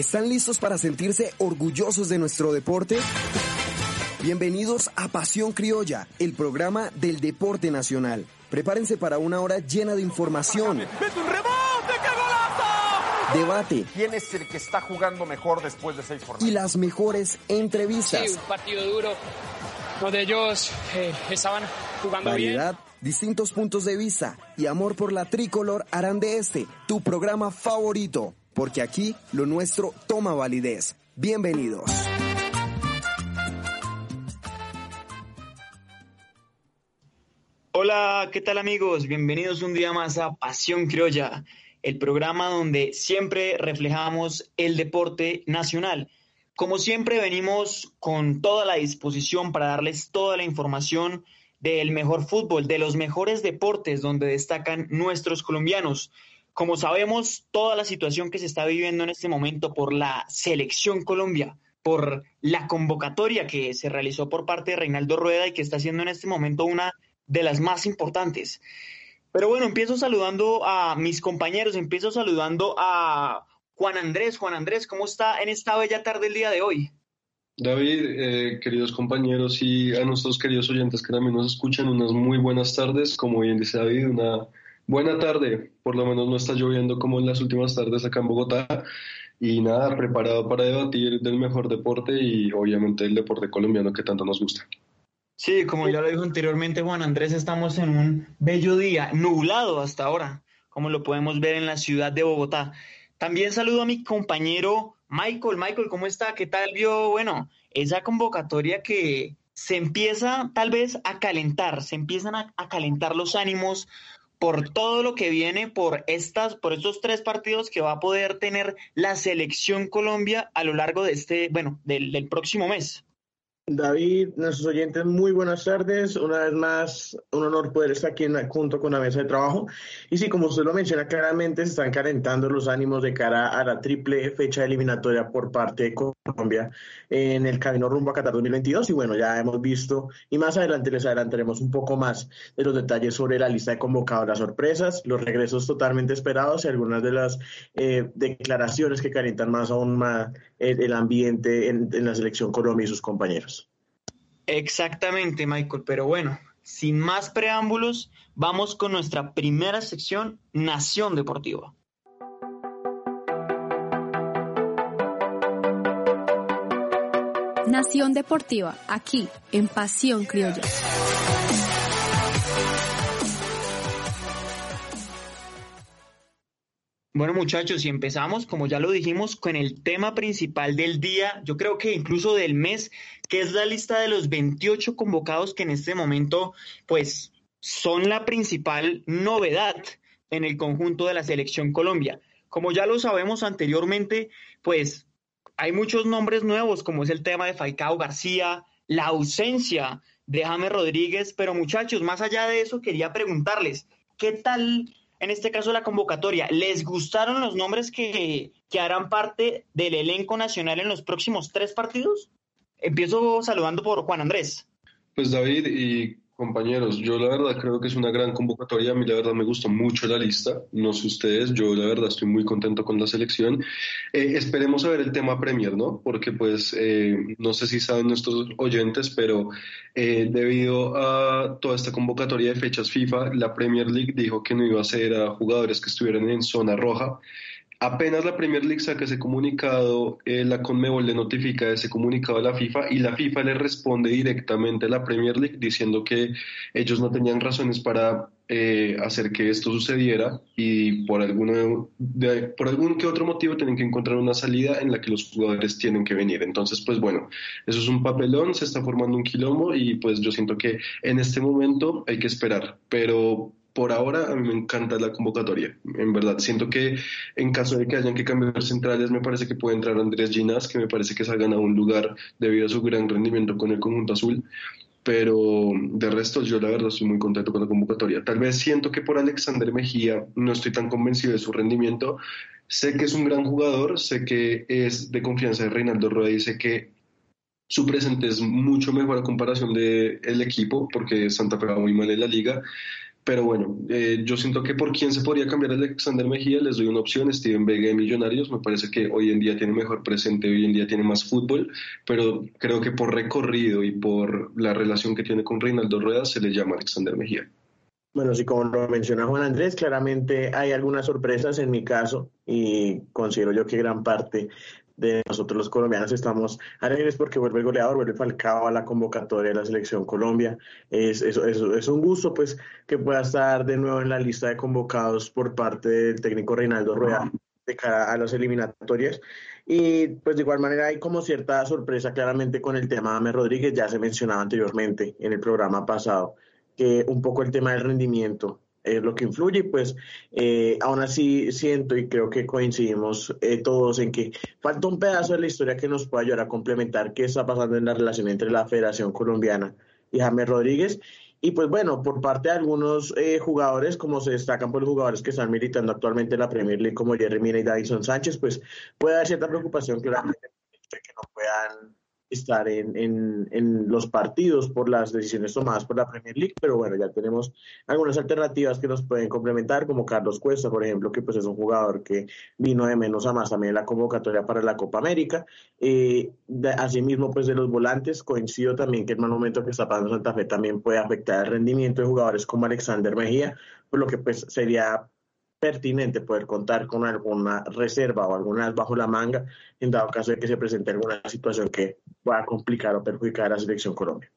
¿Están listos para sentirse orgullosos de nuestro deporte? Bienvenidos a Pasión Criolla, el programa del deporte nacional. Prepárense para una hora llena de información. Debate. ¿Quién es el que está jugando mejor después de seis jornadas? Y las mejores entrevistas. Sí, un partido duro donde ellos eh, estaban jugando Variedad, distintos puntos de vista y amor por la tricolor harán de este tu programa favorito, porque aquí lo nuestro toma validez. Bienvenidos. Hola, ¿qué tal amigos? Bienvenidos un día más a Pasión Criolla, el programa donde siempre reflejamos el deporte nacional. Como siempre venimos con toda la disposición para darles toda la información del mejor fútbol, de los mejores deportes donde destacan nuestros colombianos. Como sabemos, toda la situación que se está viviendo en este momento por la selección Colombia, por la convocatoria que se realizó por parte de Reinaldo Rueda y que está siendo en este momento una de las más importantes. Pero bueno, empiezo saludando a mis compañeros, empiezo saludando a Juan Andrés. Juan Andrés, ¿cómo está en esta bella tarde el día de hoy? David, eh, queridos compañeros y a nuestros queridos oyentes que también nos escuchan, unas muy buenas tardes. Como bien dice David, una buena tarde. Por lo menos no está lloviendo como en las últimas tardes acá en Bogotá. Y nada, preparado para debatir del mejor deporte y obviamente el deporte colombiano que tanto nos gusta. Sí, como ya lo dijo anteriormente Juan Andrés, estamos en un bello día, nublado hasta ahora, como lo podemos ver en la ciudad de Bogotá. También saludo a mi compañero Michael. Michael, ¿cómo está? ¿Qué tal vio? Bueno, esa convocatoria que se empieza tal vez a calentar, se empiezan a, a calentar los ánimos por todo lo que viene, por estas, por estos tres partidos que va a poder tener la selección Colombia a lo largo de este, bueno, del, del próximo mes. David, nuestros oyentes, muy buenas tardes. Una vez más, un honor poder estar aquí en, junto con la mesa de trabajo. Y sí, como usted lo menciona claramente, se están calentando los ánimos de cara a la triple fecha eliminatoria por parte de Colombia en el camino rumbo a Qatar 2022. Y bueno, ya hemos visto, y más adelante les adelantaremos un poco más de los detalles sobre la lista de convocadoras sorpresas, los regresos totalmente esperados y algunas de las eh, declaraciones que calientan más aún más el, ambiente en, en la selección Colombia y sus compañeros. Exactamente, Michael. Pero bueno, sin más preámbulos, vamos con nuestra primera sección, Nación Deportiva. Nación Deportiva, aquí en Pasión Criolla. Bueno muchachos, y empezamos, como ya lo dijimos, con el tema principal del día, yo creo que incluso del mes, que es la lista de los 28 convocados que en este momento, pues, son la principal novedad en el conjunto de la selección Colombia. Como ya lo sabemos anteriormente, pues hay muchos nombres nuevos, como es el tema de Falcao García, la ausencia de James Rodríguez, pero muchachos, más allá de eso, quería preguntarles, ¿qué tal en este caso la convocatoria, ¿les gustaron los nombres que, que harán parte del elenco nacional en los próximos tres partidos? Empiezo saludando por Juan Andrés. Pues David y compañeros, yo la verdad creo que es una gran convocatoria. A mí la verdad me gustó mucho la lista. No sé ustedes, yo la verdad estoy muy contento con la selección. Eh, esperemos a ver el tema Premier, ¿no? Porque pues eh, no sé si saben nuestros oyentes, pero eh, debido a toda esta convocatoria de fechas FIFA, la Premier League dijo que no iba a ser a jugadores que estuvieran en zona roja. Apenas la Premier League saca ese comunicado, eh, la Conmebol le notifica ese comunicado a la FIFA y la FIFA le responde directamente a la Premier League diciendo que ellos no tenían razones para eh, hacer que esto sucediera y por, alguno por algún que otro motivo tienen que encontrar una salida en la que los jugadores tienen que venir. Entonces, pues bueno, eso es un papelón, se está formando un quilombo y pues yo siento que en este momento hay que esperar, pero por ahora a mí me encanta la convocatoria. En verdad, siento que en caso de que hayan que cambiar centrales, me parece que puede entrar Andrés Ginas, que me parece que se ha ganado un lugar debido a su gran rendimiento con el conjunto azul. Pero de resto, yo la verdad estoy muy contento con la convocatoria. Tal vez siento que por Alexander Mejía no estoy tan convencido de su rendimiento. Sé que es un gran jugador, sé que es de confianza de Reinaldo Rueda y sé que su presente es mucho mejor a comparación del el equipo, porque Santa Fe va muy mal en la liga Pero bueno, eh, yo siento que por quién se podría cambiar Alexander Mejía, les doy una opción, Steven Vega de Millonarios, me parece que hoy en día tiene mejor presente, hoy en día tiene más fútbol, pero creo que por recorrido y por la relación que tiene con Reinaldo Rueda se le llama Alexander Mejía. Bueno, sí, como lo menciona Juan Andrés, claramente hay algunas sorpresas en mi caso y considero yo que gran parte de nosotros los colombianos estamos alegres porque vuelve el goleador, vuelve Falcao a la convocatoria de la selección Colombia. Es, es, es, un gusto pues que pueda estar de nuevo en la lista de convocados por parte del técnico Reinaldo Rueda de cara a las eliminatorias. Y pues de igual manera hay como cierta sorpresa claramente con el tema de Ame Rodríguez, ya se mencionaba anteriormente en el programa pasado, que un poco el tema del rendimiento es lo que influye, pues eh, aún así siento y creo que coincidimos eh, todos en que falta un pedazo de la historia que nos pueda ayudar a complementar qué está pasando en la relación entre la Federación Colombiana y James Rodríguez. Y pues bueno, por parte de algunos eh, jugadores, como se destacan por los jugadores que están militando actualmente en la Premier League, como Jerry Mina y Davison Sánchez, pues puede haber cierta preocupación que no puedan estar en, en, en, los partidos por las decisiones tomadas por la Premier League, pero bueno, ya tenemos algunas alternativas que nos pueden complementar, como Carlos Cuesta, por ejemplo, que pues es un jugador que vino de menos a más también en la convocatoria para la Copa América. Eh, asimismo, pues de los volantes, coincido también que el mal momento que está pasando Santa Fe también puede afectar el rendimiento de jugadores como Alexander Mejía, por lo que pues sería pertinente poder contar con alguna reserva o algunas bajo la manga en dado caso de que se presente alguna situación que pueda complicar o perjudicar a la selección Colombia.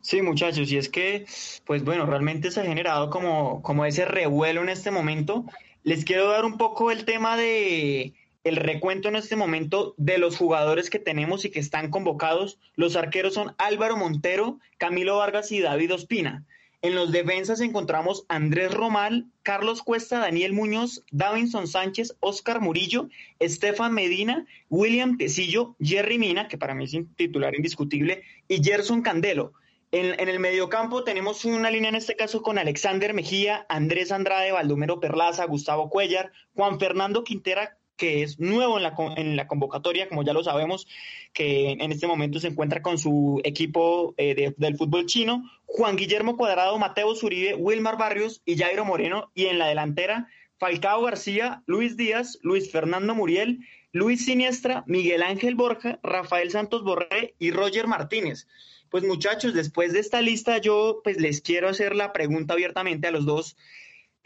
Sí, muchachos, y es que, pues bueno, realmente se ha generado como, como ese revuelo en este momento. Les quiero dar un poco el tema de el recuento en este momento de los jugadores que tenemos y que están convocados. Los arqueros son Álvaro Montero, Camilo Vargas y David Ospina. En los defensas encontramos Andrés Romal, Carlos Cuesta, Daniel Muñoz, Davinson Sánchez, Oscar Murillo, Estefan Medina, William Tecillo, Jerry Mina, que para mí es un titular indiscutible, y Gerson Candelo. En, en, el mediocampo tenemos una línea en este caso con Alexander Mejía, Andrés Andrade, Baldomero Perlaza, Gustavo Cuellar, Juan Fernando Quintera, que es nuevo en la, en la convocatoria, como ya lo sabemos, que en este momento se encuentra con su equipo eh, del fútbol chino, Juan Guillermo Cuadrado, Mateo Zuribe, Wilmar Barrios y Jairo Moreno, y en la delantera, Falcao García, Luis Díaz, Luis Fernando Muriel, Luis Siniestra, Miguel Ángel Borja, Rafael Santos Borré y Roger Martínez. Pues muchachos, después de esta lista yo pues les quiero hacer la pregunta abiertamente a los dos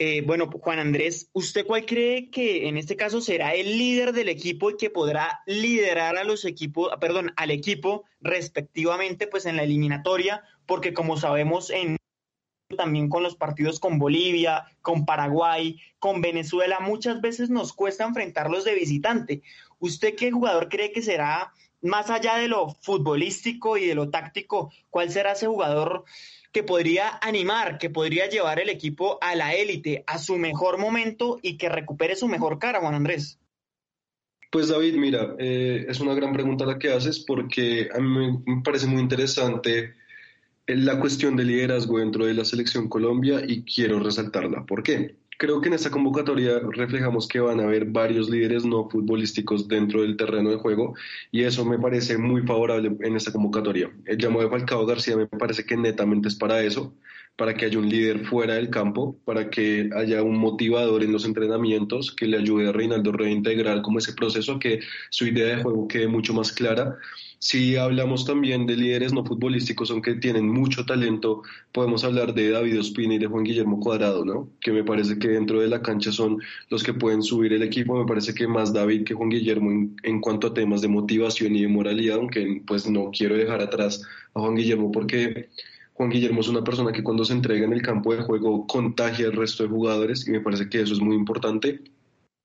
eh, bueno, Juan Andrés, ¿usted cuál cree que en este caso será el líder del equipo y que podrá liderar a los equipos, perdón, al equipo respectivamente, pues en la eliminatoria? Porque como sabemos, en también con los partidos con Bolivia, con Paraguay, con Venezuela, muchas veces nos cuesta enfrentarlos de visitante. ¿Usted qué jugador cree que será, más allá de lo futbolístico y de lo táctico, cuál será ese jugador? Que podría animar, que podría llevar el equipo a la élite, a su mejor momento y que recupere su mejor cara, Juan Andrés? Pues David, mira, eh, es una gran pregunta la que haces porque a mí me parece muy interesante la cuestión de liderazgo dentro de la selección Colombia y quiero resaltarla. ¿Por qué? Creo que en esta convocatoria reflejamos que van a haber varios líderes no futbolísticos dentro del terreno de juego y eso me parece muy favorable en esta convocatoria. El llamado de Falcao García me parece que netamente es para eso, para que haya un líder fuera del campo, para que haya un motivador en los entrenamientos que le ayude a Reinaldo reintegrar como ese proceso, que su idea de juego quede mucho más clara si hablamos también de líderes no futbolísticos, aunque tienen mucho talento, podemos hablar de David Ospina y de Juan Guillermo Cuadrado, ¿no? Que me parece que dentro de la cancha son los que pueden subir el equipo. Me parece que más David que Juan Guillermo en, cuanto a temas de motivación y de moralidad, aunque pues no quiero dejar atrás a Juan Guillermo porque Juan Guillermo es una persona que cuando se entrega en el campo de juego contagia al resto de jugadores y me parece que eso es muy importante.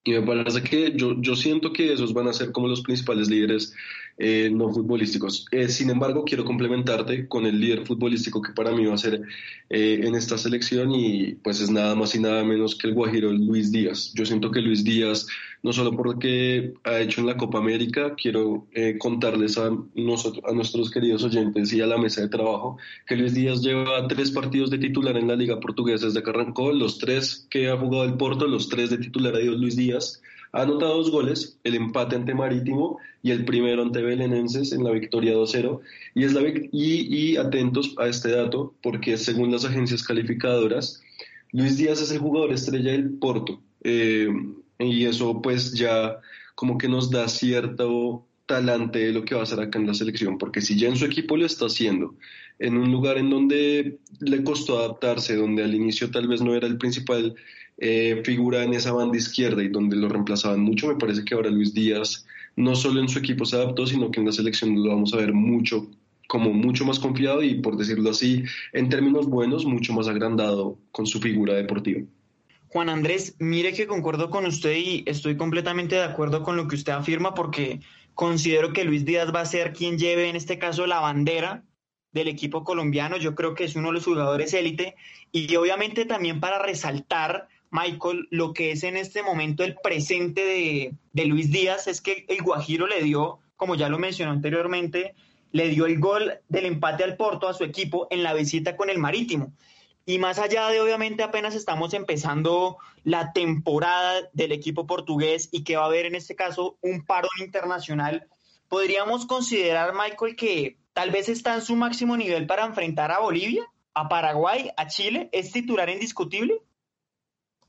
Y me parece que yo, yo siento que esos van a ser como los principales líderes eh, no futbolísticos. Eh, sin embargo, quiero complementarte con el líder futbolístico que para mí va a ser eh, en esta selección y pues es nada más y nada menos que el Guajiro Luis Díaz. Yo siento que Luis Díaz, no solo por lo que ha hecho en la Copa América, quiero contarles a, nosotros, a nuestros queridos oyentes y a la mesa de trabajo que Luis Díaz lleva tres partidos de titular en la Liga Portuguesa desde que arrancó, los tres que ha jugado el Porto, los tres de titular ha ido Luis Díaz. Ha anotado dos goles, el empate ante Marítimo y el primero ante Belenenses en la victoria 2-0. Y, y, y atentos a este dato, porque según las agencias calificadoras, Luis Díaz es el jugador estrella del Porto eh, y eso pues ya como que nos da cierto talante de lo que va a hacer acá en la selección, porque si ya en su equipo lo está haciendo, en un lugar en donde le costó adaptarse, donde al inicio tal vez no era el principal eh, figura en esa banda izquierda y donde lo reemplazaban mucho, me parece que ahora Luis Díaz no solo en su equipo se adaptó, sino que en la selección lo vamos a ver mucho como mucho más confiado y, por decirlo así, en términos buenos, mucho más agrandado con su figura deportiva. Juan Andrés, mire que concuerdo con usted y estoy completamente de acuerdo con lo que usted afirma porque considero que Luis Díaz va a ser quien lleve en este caso la bandera del equipo colombiano. Yo creo que es uno de los jugadores élite y obviamente también para resaltar, Michael, lo que es en este momento el presente de, Luis Díaz es que el Guajiro le dio, como ya lo mencionó anteriormente, le dio el gol del empate al Porto a su equipo en la visita con el Marítimo. Y más allá de, obviamente, apenas estamos empezando la temporada del equipo portugués y que va a haber en este caso un paro internacional, podríamos considerar, Michael, que tal vez está en su máximo nivel para enfrentar a Bolivia, a Paraguay, a Chile. ¿Es titular indiscutible?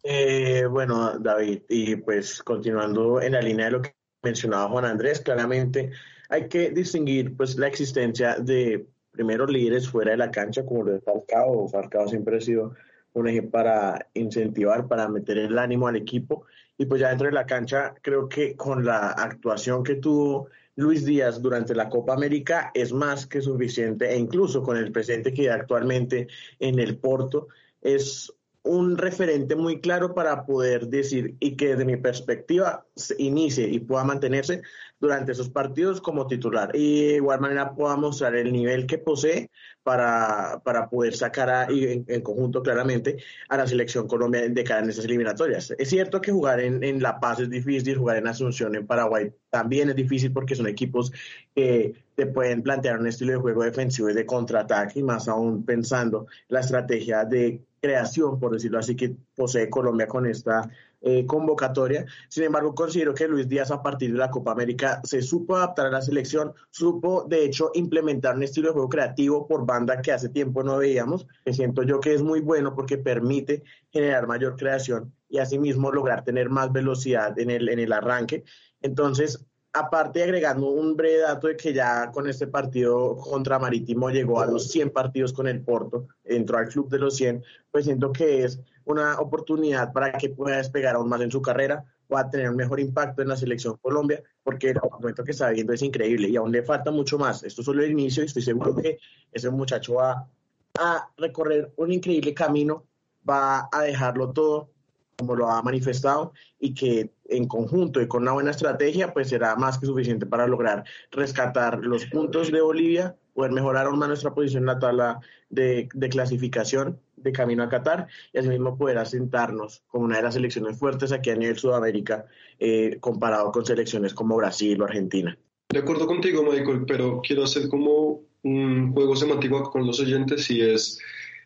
Eh, bueno, David, y pues continuando en la línea de lo que mencionaba Juan Andrés, claramente hay que distinguir pues la existencia de primeros líderes fuera de la cancha como lo de Falcao. Falcao siempre ha sido un eje para incentivar, para meter el ánimo al equipo. Y pues ya dentro de la cancha, creo que con la actuación que tuvo Luis Díaz durante la Copa América es más que suficiente e incluso con el presente que actualmente en el Porto es un referente muy claro para poder decir y que desde mi perspectiva se inicie y pueda mantenerse durante esos partidos como titular. Y de igual manera pueda mostrar el nivel que posee para, para poder sacar en, conjunto claramente a la selección Colombia de cara en esas eliminatorias. Es cierto que jugar en, en La Paz es difícil, jugar en Asunción, en Paraguay también es difícil porque son equipos que te pueden plantear un estilo de juego defensivo y de contraataque, y más aún pensando la estrategia de creación, por decirlo así, que posee Colombia con esta eh, convocatoria. Sin embargo, considero que Luis Díaz a partir de la Copa América se supo adaptar a la selección, supo de hecho implementar un estilo de juego creativo por banda que hace tiempo no veíamos, que siento yo que es muy bueno porque permite generar mayor creación y asimismo lograr tener más velocidad en el, en el arranque. Entonces, aparte agregando un breve dato de que ya con este partido contra Marítimo llegó a los 100 partidos con el Porto, entró al club de los 100, pues siento que es una oportunidad para que pueda despegar aún más en su carrera, pueda tener un mejor impacto en la selección Colombia, porque el momento que está viendo es increíble y aún le falta mucho más. Esto es solo el inicio y estoy seguro que ese muchacho va a recorrer un increíble camino, va a dejarlo todo como lo ha manifestado y que en conjunto y con una buena estrategia pues será más que suficiente para lograr rescatar los puntos de Bolivia, poder mejorar aún más nuestra posición en la tabla de, clasificación de camino a Qatar y asimismo poder asentarnos como una de las selecciones fuertes aquí a nivel Sudamérica eh, comparado con selecciones como Brasil o Argentina. De acuerdo contigo, Michael, pero quiero hacer como un juego semántico con los oyentes y es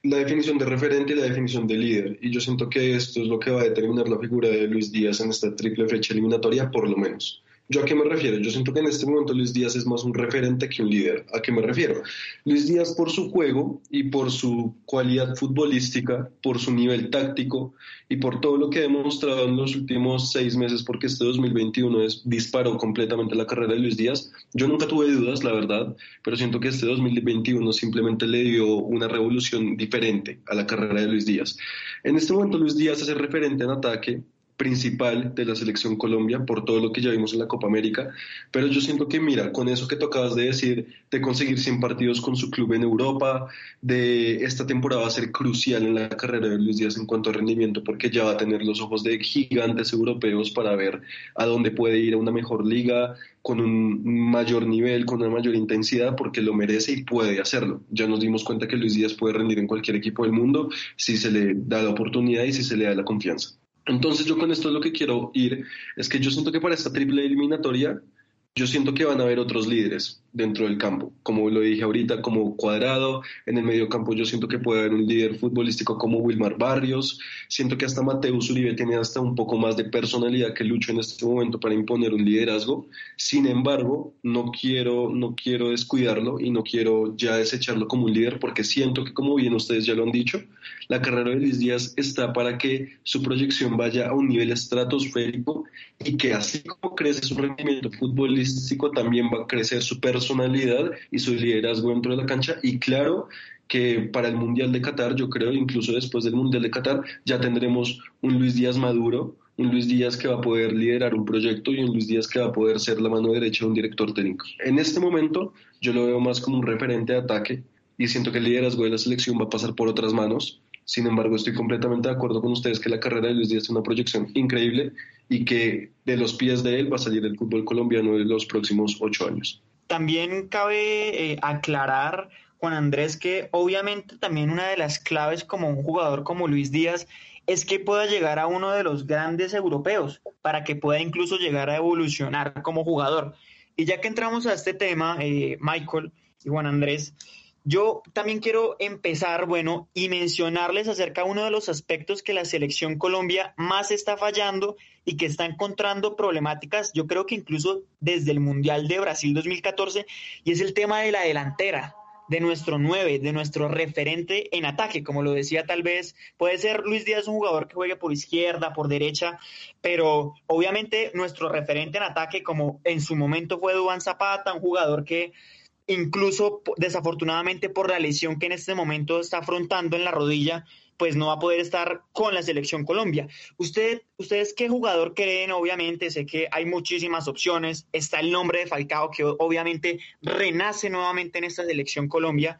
la definición de referente y la definición de líder. Y yo siento que esto es lo que va a determinar la figura de Luis Díaz en esta triple fecha eliminatoria, por lo menos. ¿Yo a qué me refiero? Yo siento que en este momento Luis Díaz es más un referente que un líder. ¿A qué me refiero? Luis Díaz por su juego y por su cualidad futbolística, por su nivel táctico y por todo lo que ha demostrado en los últimos seis meses, porque este 2021 es, disparó completamente la carrera de Luis Díaz. Yo nunca tuve dudas, la verdad, pero siento que este 2021 simplemente le dio una revolución diferente a la carrera de Luis Díaz. En este momento Luis Díaz es el referente en ataque, principal de la selección Colombia por todo lo que ya vimos en la Copa América, pero yo siento que mira, con eso que tocabas de decir, de conseguir 100 partidos con su club en Europa, de esta temporada va a ser crucial en la carrera de Luis Díaz en cuanto a rendimiento, porque ya va a tener los ojos de gigantes europeos para ver a dónde puede ir a una mejor liga, con un mayor nivel, con una mayor intensidad, porque lo merece y puede hacerlo. Ya nos dimos cuenta que Luis Díaz puede rendir en cualquier equipo del mundo si se le da la oportunidad y si se le da la confianza. Entonces yo con esto lo que quiero ir es que yo siento que para esta triple eliminatoria, yo siento que van a haber otros líderes. Dentro del campo. Como lo dije ahorita, como cuadrado, en el medio campo yo siento que puede haber un líder futbolístico como Wilmar Barrios, siento que hasta Mateus Uribe tiene hasta un poco más de personalidad que Lucho en este momento para imponer un liderazgo, sin embargo, no quiero, no quiero descuidarlo y no quiero ya desecharlo como un líder porque siento que, como bien ustedes ya lo han dicho, la carrera de Luis Díaz está para que su proyección vaya a un nivel estratosférico y que así como crece su rendimiento futbolístico, también va a crecer su personalidad personalidad y su liderazgo dentro de la cancha y claro que para el Mundial de Qatar, yo creo, incluso después del Mundial de Qatar, ya tendremos un Luis Díaz maduro, un Luis Díaz que va a poder liderar un proyecto y un Luis Díaz que va a poder ser la mano derecha de un director técnico. En este momento yo lo veo más como un referente de ataque y siento que el liderazgo de la selección va a pasar por otras manos. Sin embargo, estoy completamente de acuerdo con ustedes que la carrera de Luis Díaz es una proyección increíble y que de los pies de él va a salir el fútbol colombiano en los próximos ocho años. También cabe eh, aclarar, Juan Andrés, que obviamente también una de las claves como un jugador como Luis Díaz es que pueda llegar a uno de los grandes europeos para que pueda incluso llegar a evolucionar como jugador. Y ya que entramos a este tema, eh, Michael y Juan Andrés, yo también quiero empezar, bueno, y mencionarles acerca de uno de los aspectos que la selección Colombia más está fallando y que está encontrando problemáticas, yo creo que incluso desde el Mundial de Brasil 2014, y es el tema de la delantera, de nuestro 9, de nuestro referente en ataque, como lo decía tal vez, puede ser Luis Díaz un jugador que juegue por izquierda, por derecha, pero obviamente nuestro referente en ataque, como en su momento fue Duván Zapata, un jugador que incluso desafortunadamente por la lesión que en este momento está afrontando en la rodilla, pues no va a poder estar con la selección Colombia. Usted, ¿Ustedes qué jugador creen? Obviamente, sé que hay muchísimas opciones. Está el nombre de Falcao, que obviamente renace nuevamente en esta selección Colombia.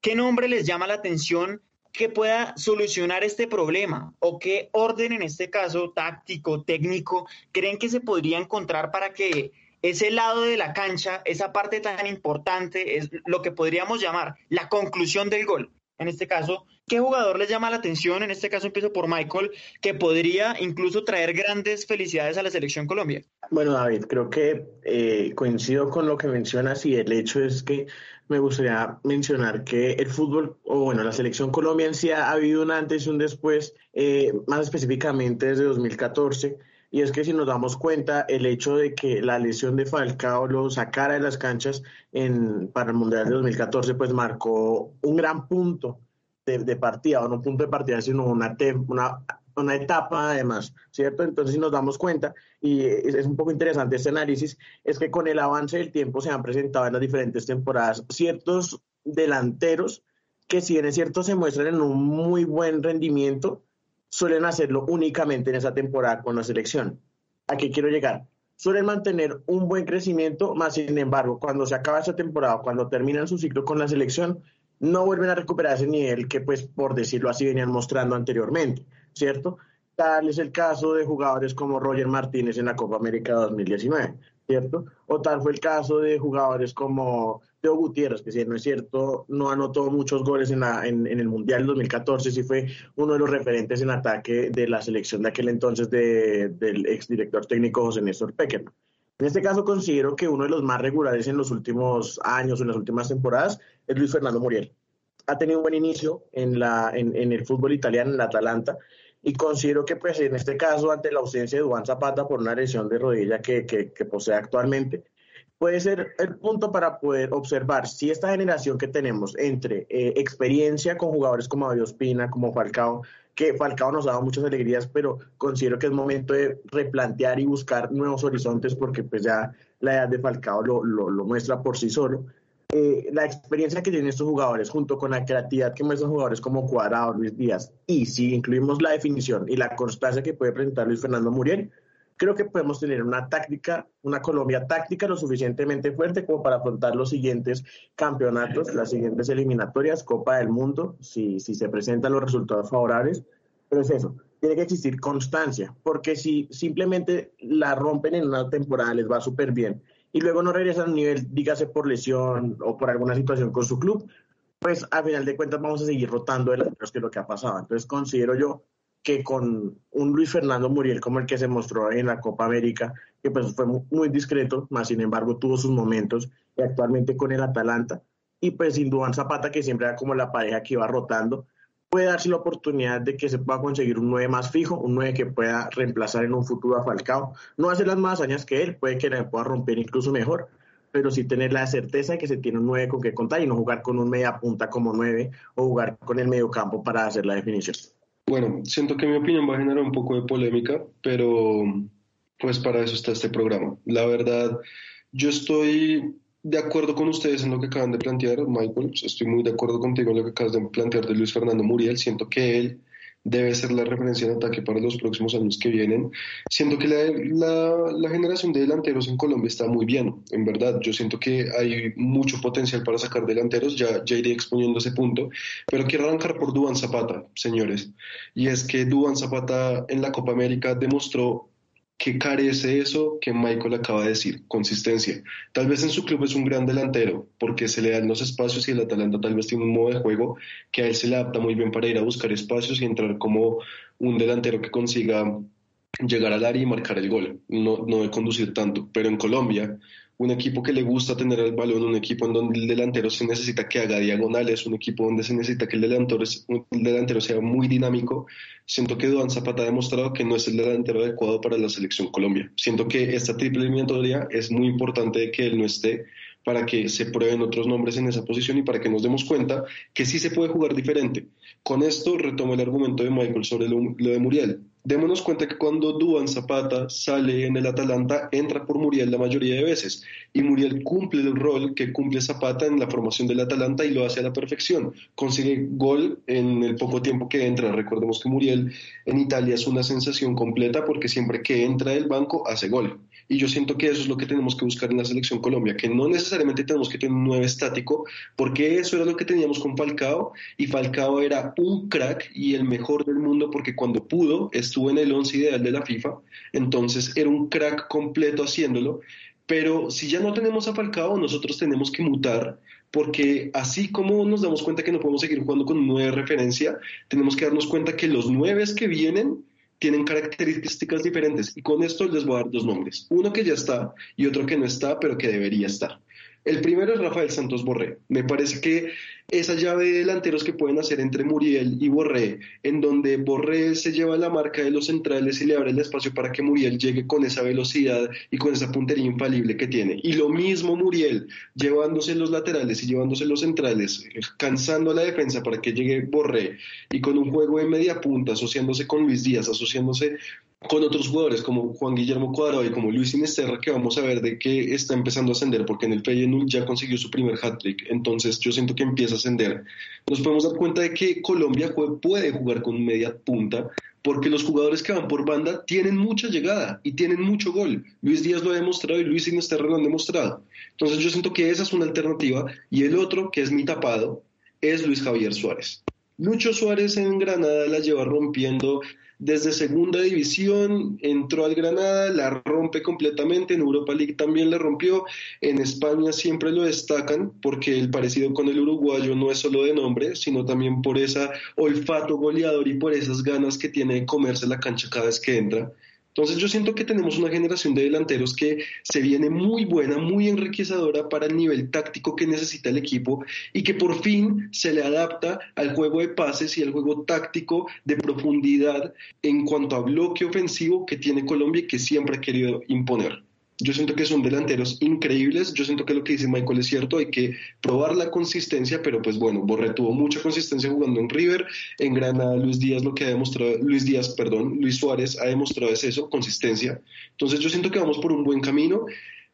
¿Qué nombre les llama la atención que pueda solucionar este problema? ¿O qué orden, en este caso, táctico, técnico, creen que se podría encontrar para que ese lado de la cancha, esa parte tan importante, es lo que podríamos llamar la conclusión del gol. En este caso, ¿qué jugador les llama la atención? En este caso empiezo por Michael, que podría incluso traer grandes felicidades a la selección Colombia. Bueno, David, creo que eh, coincido con lo que mencionas y el hecho es que me gustaría mencionar que el fútbol, o bueno, la selección Colombia en sí ha, habido un antes y un después, eh, más específicamente desde 2014 y es que si nos damos cuenta, el hecho de que la lesión de Falcao lo sacara de las canchas en, para el Mundial de 2014, pues marcó un gran punto de, partida, o no un punto de partida, sino una, una, una etapa además, ¿cierto? Entonces si nos damos cuenta, y es, un poco interesante este análisis, es que con el avance del tiempo se han presentado en las diferentes temporadas ciertos delanteros que si bien es cierto se muestran en un muy buen rendimiento, suelen hacerlo únicamente en esa temporada con la selección. ¿A qué quiero llegar? Suelen mantener un buen crecimiento, más sin embargo, cuando se acaba esa temporada, cuando terminan su ciclo con la selección, no vuelven a recuperar ese nivel que, pues, por decirlo así, venían mostrando anteriormente, ¿cierto? Tal es el caso de jugadores como Roger Martínez en la Copa América 2019, ¿cierto? O tal fue el caso de jugadores como Teo Gutiérrez, que si no es cierto, no anotó muchos goles en, en, el Mundial 2014, sí fue uno de los referentes en ataque de la selección de aquel entonces del exdirector técnico José Néstor Pecker. En este caso considero que uno de los más regulares en los últimos años, en las últimas temporadas, es Luis Fernando Muriel. Ha tenido un buen inicio en, la, el fútbol italiano, en el Atalanta, y considero que pues en este caso, ante la ausencia de Juan Zapata por una lesión de rodilla que, posee actualmente, puede ser el punto para poder observar si esta generación que tenemos entre eh, experiencia con jugadores como David Ospina, como Falcao, que Falcao nos ha dado muchas alegrías, pero considero que es momento de replantear y buscar nuevos horizontes porque pues ya la edad de Falcao lo, lo, muestra por sí solo. Eh, la experiencia que tienen estos jugadores junto con la creatividad que muestran jugadores como Cuadrado, Luis Díaz, y si incluimos la definición y la constancia que puede presentar Luis Fernando Muriel, creo que podemos tener una táctica, una Colombia táctica lo suficientemente fuerte como para afrontar los siguientes campeonatos, las siguientes eliminatorias, Copa del Mundo, si, si se presentan los resultados favorables. Pero es eso, tiene que existir constancia, porque si simplemente la rompen en una temporada, les va súper bien, y luego no regresan a nivel, dígase por lesión o por alguna situación con su club, pues al final de cuentas vamos a seguir rotando delanteros que es lo que ha pasado. Entonces considero yo que con un Luis Fernando Muriel como el que se mostró en la Copa América, que pues fue muy discreto, más sin embargo tuvo sus momentos y actualmente con el Atalanta. Y pues sin Duván Zapata, que siempre era como la pareja que iba rotando, puede darse la oportunidad de que se pueda conseguir un 9 más fijo, un 9 que pueda reemplazar en un futuro a Falcao. No hacer las más hazañas que él, puede que le pueda romper incluso mejor, pero sí tener la certeza de que se tiene un 9 con que contar y no jugar con un media punta como 9 o jugar con el medio campo para hacer la definición. Bueno, siento que mi opinión va a generar un poco de polémica, pero pues para eso está este programa. La verdad, yo estoy de acuerdo con ustedes en lo que acaban de plantear, Michael. Estoy muy de acuerdo contigo en lo que acabas de plantear de Luis Fernando Muriel. Siento que él debe ser la referencia en ataque para los próximos años que vienen. Siento que la, generación de delanteros en Colombia está muy bien, en verdad. Yo siento que hay mucho potencial para sacar delanteros, ya, ya iré exponiendo ese punto, pero quiero arrancar por Duan Zapata, señores. Y es que Duan Zapata en la Copa América demostró que carece eso que Michael acaba de decir, consistencia. Tal vez en su club es un gran delantero porque se le dan los espacios y el Atalanta tal vez tiene un modo de juego que a él se le adapta muy bien para ir a buscar espacios y entrar como un delantero que consiga llegar al área y marcar el gol, no, no de conducir tanto. Pero en Colombia un equipo que le gusta tener el balón, un equipo en donde el delantero se necesita que haga diagonales, un equipo donde se necesita que el delantero, el delantero sea muy dinámico. Siento que Duan Zapata ha demostrado que no es el delantero adecuado para la selección Colombia. Siento que esta triple eliminatoria es muy importante que él no esté para que se prueben otros nombres en esa posición y para que nos demos cuenta que sí se puede jugar diferente. Con esto retomo el argumento de Michael sobre lo, de Muriel. Démonos cuenta que cuando Duan Zapata sale en el Atalanta, entra por Muriel la mayoría de veces. Y Muriel cumple el rol que cumple Zapata en la formación del Atalanta y lo hace a la perfección. Consigue gol en el poco tiempo que entra. Recordemos que Muriel en Italia es una sensación completa porque siempre que entra del banco hace gol. Y yo siento que eso es lo que tenemos que buscar en la selección Colombia, que no necesariamente tenemos que tener un nuevo estático, porque eso era lo que teníamos con Falcao, y Falcao era un crack y el mejor del mundo porque cuando pudo estuvo en el once ideal de la FIFA, entonces era un crack completo haciéndolo, pero si ya no tenemos a Falcao, nosotros tenemos que mutar, porque así como nos damos cuenta que no podemos seguir jugando con nueve referencia, tenemos que darnos cuenta que los nueve que vienen tienen características diferentes y con esto les voy a dar dos nombres, uno que ya está y otro que no está, pero que debería estar. El primero es Rafael Santos Borré. Me parece que esa llave de delanteros que pueden hacer entre Muriel y Borré, en donde Borré se lleva la marca de los centrales y le abre el espacio para que Muriel llegue con esa velocidad y con esa puntería infalible que tiene. Y lo mismo Muriel, llevándose los laterales y llevándose los centrales, cansando a la defensa para que llegue Borré y con un juego de media punta, asociándose con Luis Díaz, asociándose con otros jugadores como Juan Guillermo Cuadrado y como Luis Inesterra, que vamos a ver de que está empezando a ascender, porque en el Feyenoord ya consiguió su primer hat-trick, entonces yo siento que empieza a ascender. Nos podemos dar cuenta de que Colombia puede jugar con media punta, porque los jugadores que van por banda tienen mucha llegada y tienen mucho gol. Luis Díaz lo ha demostrado y Luis Inesterra lo han demostrado. Entonces yo siento que esa es una alternativa y el otro, que es mi tapado, es Luis Javier Suárez. Lucho Suárez en Granada la lleva rompiendo desde segunda división entró al Granada, la rompe completamente, en Europa League también la rompió, en España siempre lo destacan porque el parecido con el uruguayo no es solo de nombre, sino también por ese olfato goleador y por esas ganas que tiene de comerse la cancha cada vez que entra. Entonces yo siento que tenemos una generación de delanteros que se viene muy buena, muy enriquecedora para el nivel táctico que necesita el equipo y que por fin se le adapta al juego de pases y al juego táctico de profundidad en cuanto a bloque ofensivo que tiene Colombia y que siempre ha querido imponer. Yo siento que son delanteros increíbles. Yo siento que lo que dice Michael es cierto. Hay que probar la consistencia, pero pues bueno, Borré tuvo mucha consistencia jugando en River. En Granada, Luis Díaz lo que ha demostrado, Luis Díaz, perdón, Luis Suárez ha demostrado es eso, consistencia. Entonces yo siento que vamos por un buen camino.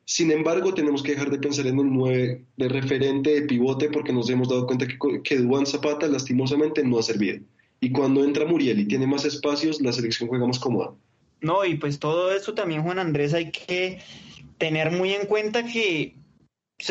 Sin embargo, tenemos que dejar de pensar en un 9 de referente, de pivote, porque nos hemos dado cuenta que, que Duan Zapata lastimosamente no ha servido. Y cuando entra Muriel y tiene más espacios, la selección juega más cómoda. No, y pues todo esto también, Juan Andrés, hay que tener muy en cuenta que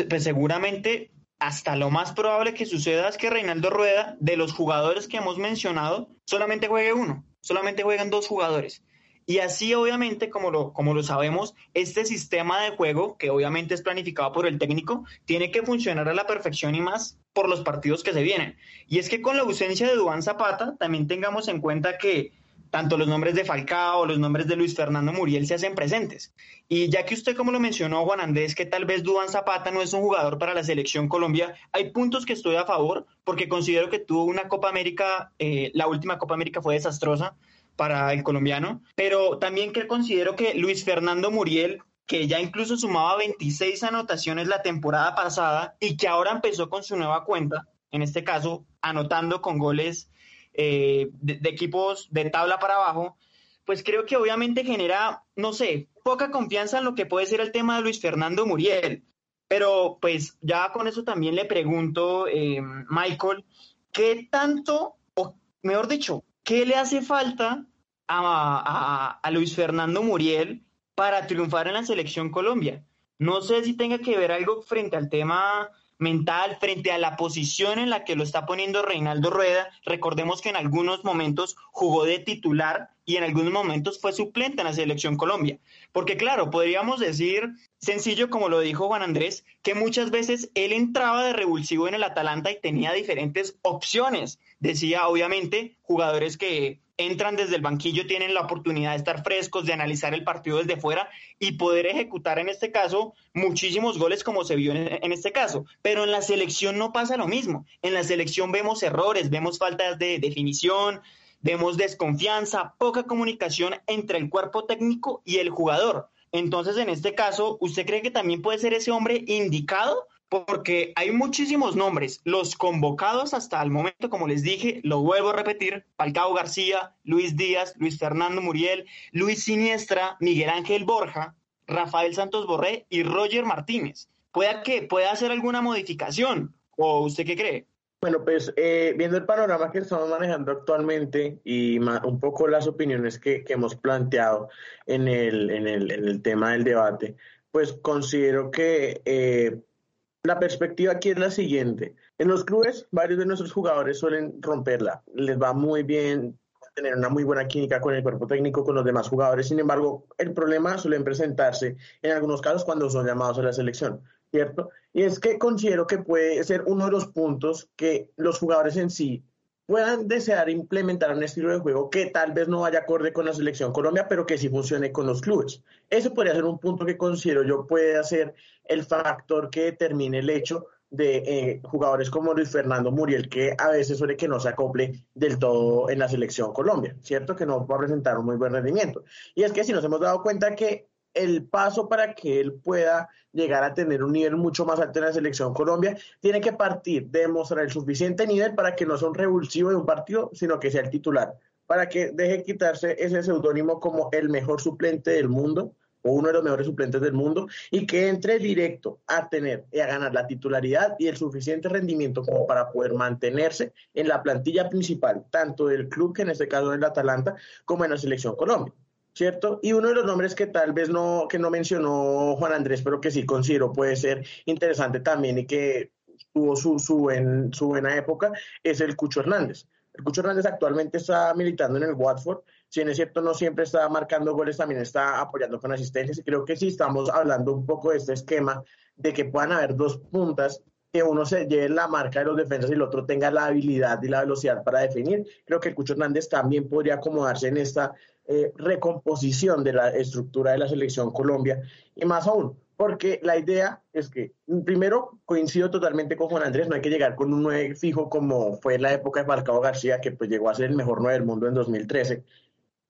pues seguramente hasta lo más probable que suceda es que Reinaldo Rueda, de los jugadores que hemos mencionado, solamente juegue uno, solamente juegan dos jugadores. Y así, obviamente, como lo, como lo sabemos, este sistema de juego, que obviamente es planificado por el técnico, tiene que funcionar a la perfección y más por los partidos que se vienen. Y es que con la ausencia de Duan Zapata, también tengamos en cuenta que tanto los nombres de Falcao, los nombres de Luis Fernando Muriel se hacen presentes. Y ya que usted, como lo mencionó, Juan Andrés, que tal vez Duván Zapata no es un jugador para la selección Colombia, hay puntos que estoy a favor, porque considero que tuvo una Copa América, eh, la última Copa América fue desastrosa para el colombiano, pero también que considero que Luis Fernando Muriel que ya incluso sumaba 26 anotaciones la temporada pasada y que ahora empezó con su nueva cuenta, en este caso anotando con goles eh, de, equipos de tabla para abajo, pues creo que obviamente genera, no sé, poca confianza en lo que puede ser el tema de Luis Fernando Muriel. Pero pues ya con eso también le pregunto, eh, Michael, ¿qué tanto, o mejor dicho, qué le hace falta a, a Luis Fernando Muriel para triunfar en la selección Colombia? No sé si tenga que ver algo frente al tema mental frente a la posición en la que lo está poniendo Reinaldo Rueda. Recordemos que en algunos momentos jugó de titular y en algunos momentos fue suplente en la selección Colombia. Porque claro, podríamos decir, sencillo como lo dijo Juan Andrés, que muchas veces él entraba de revulsivo en el Atalanta y tenía diferentes opciones. Decía, obviamente, jugadores que entran desde el banquillo, tienen la oportunidad de estar frescos, de analizar el partido desde fuera y poder ejecutar en este caso muchísimos goles como se vio en, este caso. Pero en la selección no pasa lo mismo. En la selección vemos errores, vemos faltas de definición, vemos desconfianza, poca comunicación entre el cuerpo técnico y el jugador. Entonces, en este caso, ¿usted cree que también puede ser ese hombre indicado porque hay muchísimos nombres. Los convocados hasta el momento, como les dije, lo vuelvo a repetir, Falcao García, Luis Díaz, Luis Fernando Muriel, Luis Siniestra, Miguel Ángel Borja, Rafael Santos Borré y Roger Martínez. ¿Pueda que pueda hacer alguna modificación? ¿O usted qué cree? Bueno, pues eh, viendo el panorama que estamos manejando actualmente y un poco las opiniones que, hemos planteado en el, en, el, en el, tema del debate, pues considero que eh, la perspectiva aquí es la siguiente. En los clubes, varios de nuestros jugadores suelen romperla. Les va muy bien tener una muy buena química con el cuerpo técnico, con los demás jugadores. Sin embargo, el problema suele presentarse en algunos casos cuando son llamados a la selección, ¿cierto? Y es que considero que puede ser uno de los puntos que los jugadores en sí puedan desear implementar un estilo de juego que tal vez no vaya acorde con la selección Colombia, pero que sí funcione con los clubes. Ese podría ser un punto que considero yo puede ser el factor que determine el hecho de eh, jugadores como Luis Fernando Muriel, que a veces suele que no se acople del todo en la selección Colombia, ¿cierto? Que no va a presentar un muy buen rendimiento. Y es que si nos hemos dado cuenta que el paso para que él pueda llegar a tener un nivel mucho más alto en la selección Colombia, tiene que partir de mostrar el suficiente nivel para que no sea un revulsivo de un partido, sino que sea el titular, para que deje quitarse ese seudónimo como el mejor suplente del mundo o uno de los mejores suplentes del mundo y que entre directo a tener y a ganar la titularidad y el suficiente rendimiento como para poder mantenerse en la plantilla principal, tanto del club, que en este caso es el Atalanta, como en la selección Colombia. ¿Cierto? Y uno de los nombres que tal vez no, que no mencionó Juan Andrés, pero que sí considero puede ser interesante también y que tuvo su, su, en, su buena época, es el Cucho Hernández. El Cucho Hernández actualmente está militando en el Watford. Si es cierto, no siempre está marcando goles, también está apoyando con asistencias. Y creo que sí estamos hablando un poco de este esquema de que puedan haber dos puntas que uno se lleve la marca de los defensas y el otro tenga la habilidad y la velocidad para definir. Creo que el Cucho Hernández también podría acomodarse en esta eh, recomposición de la estructura de la selección Colombia y más aún, porque la idea es que, primero, coincido totalmente con Juan Andrés, no hay que llegar con un 9 fijo como fue en la época de Falcao García, que pues llegó a ser el mejor 9 del mundo en 2013.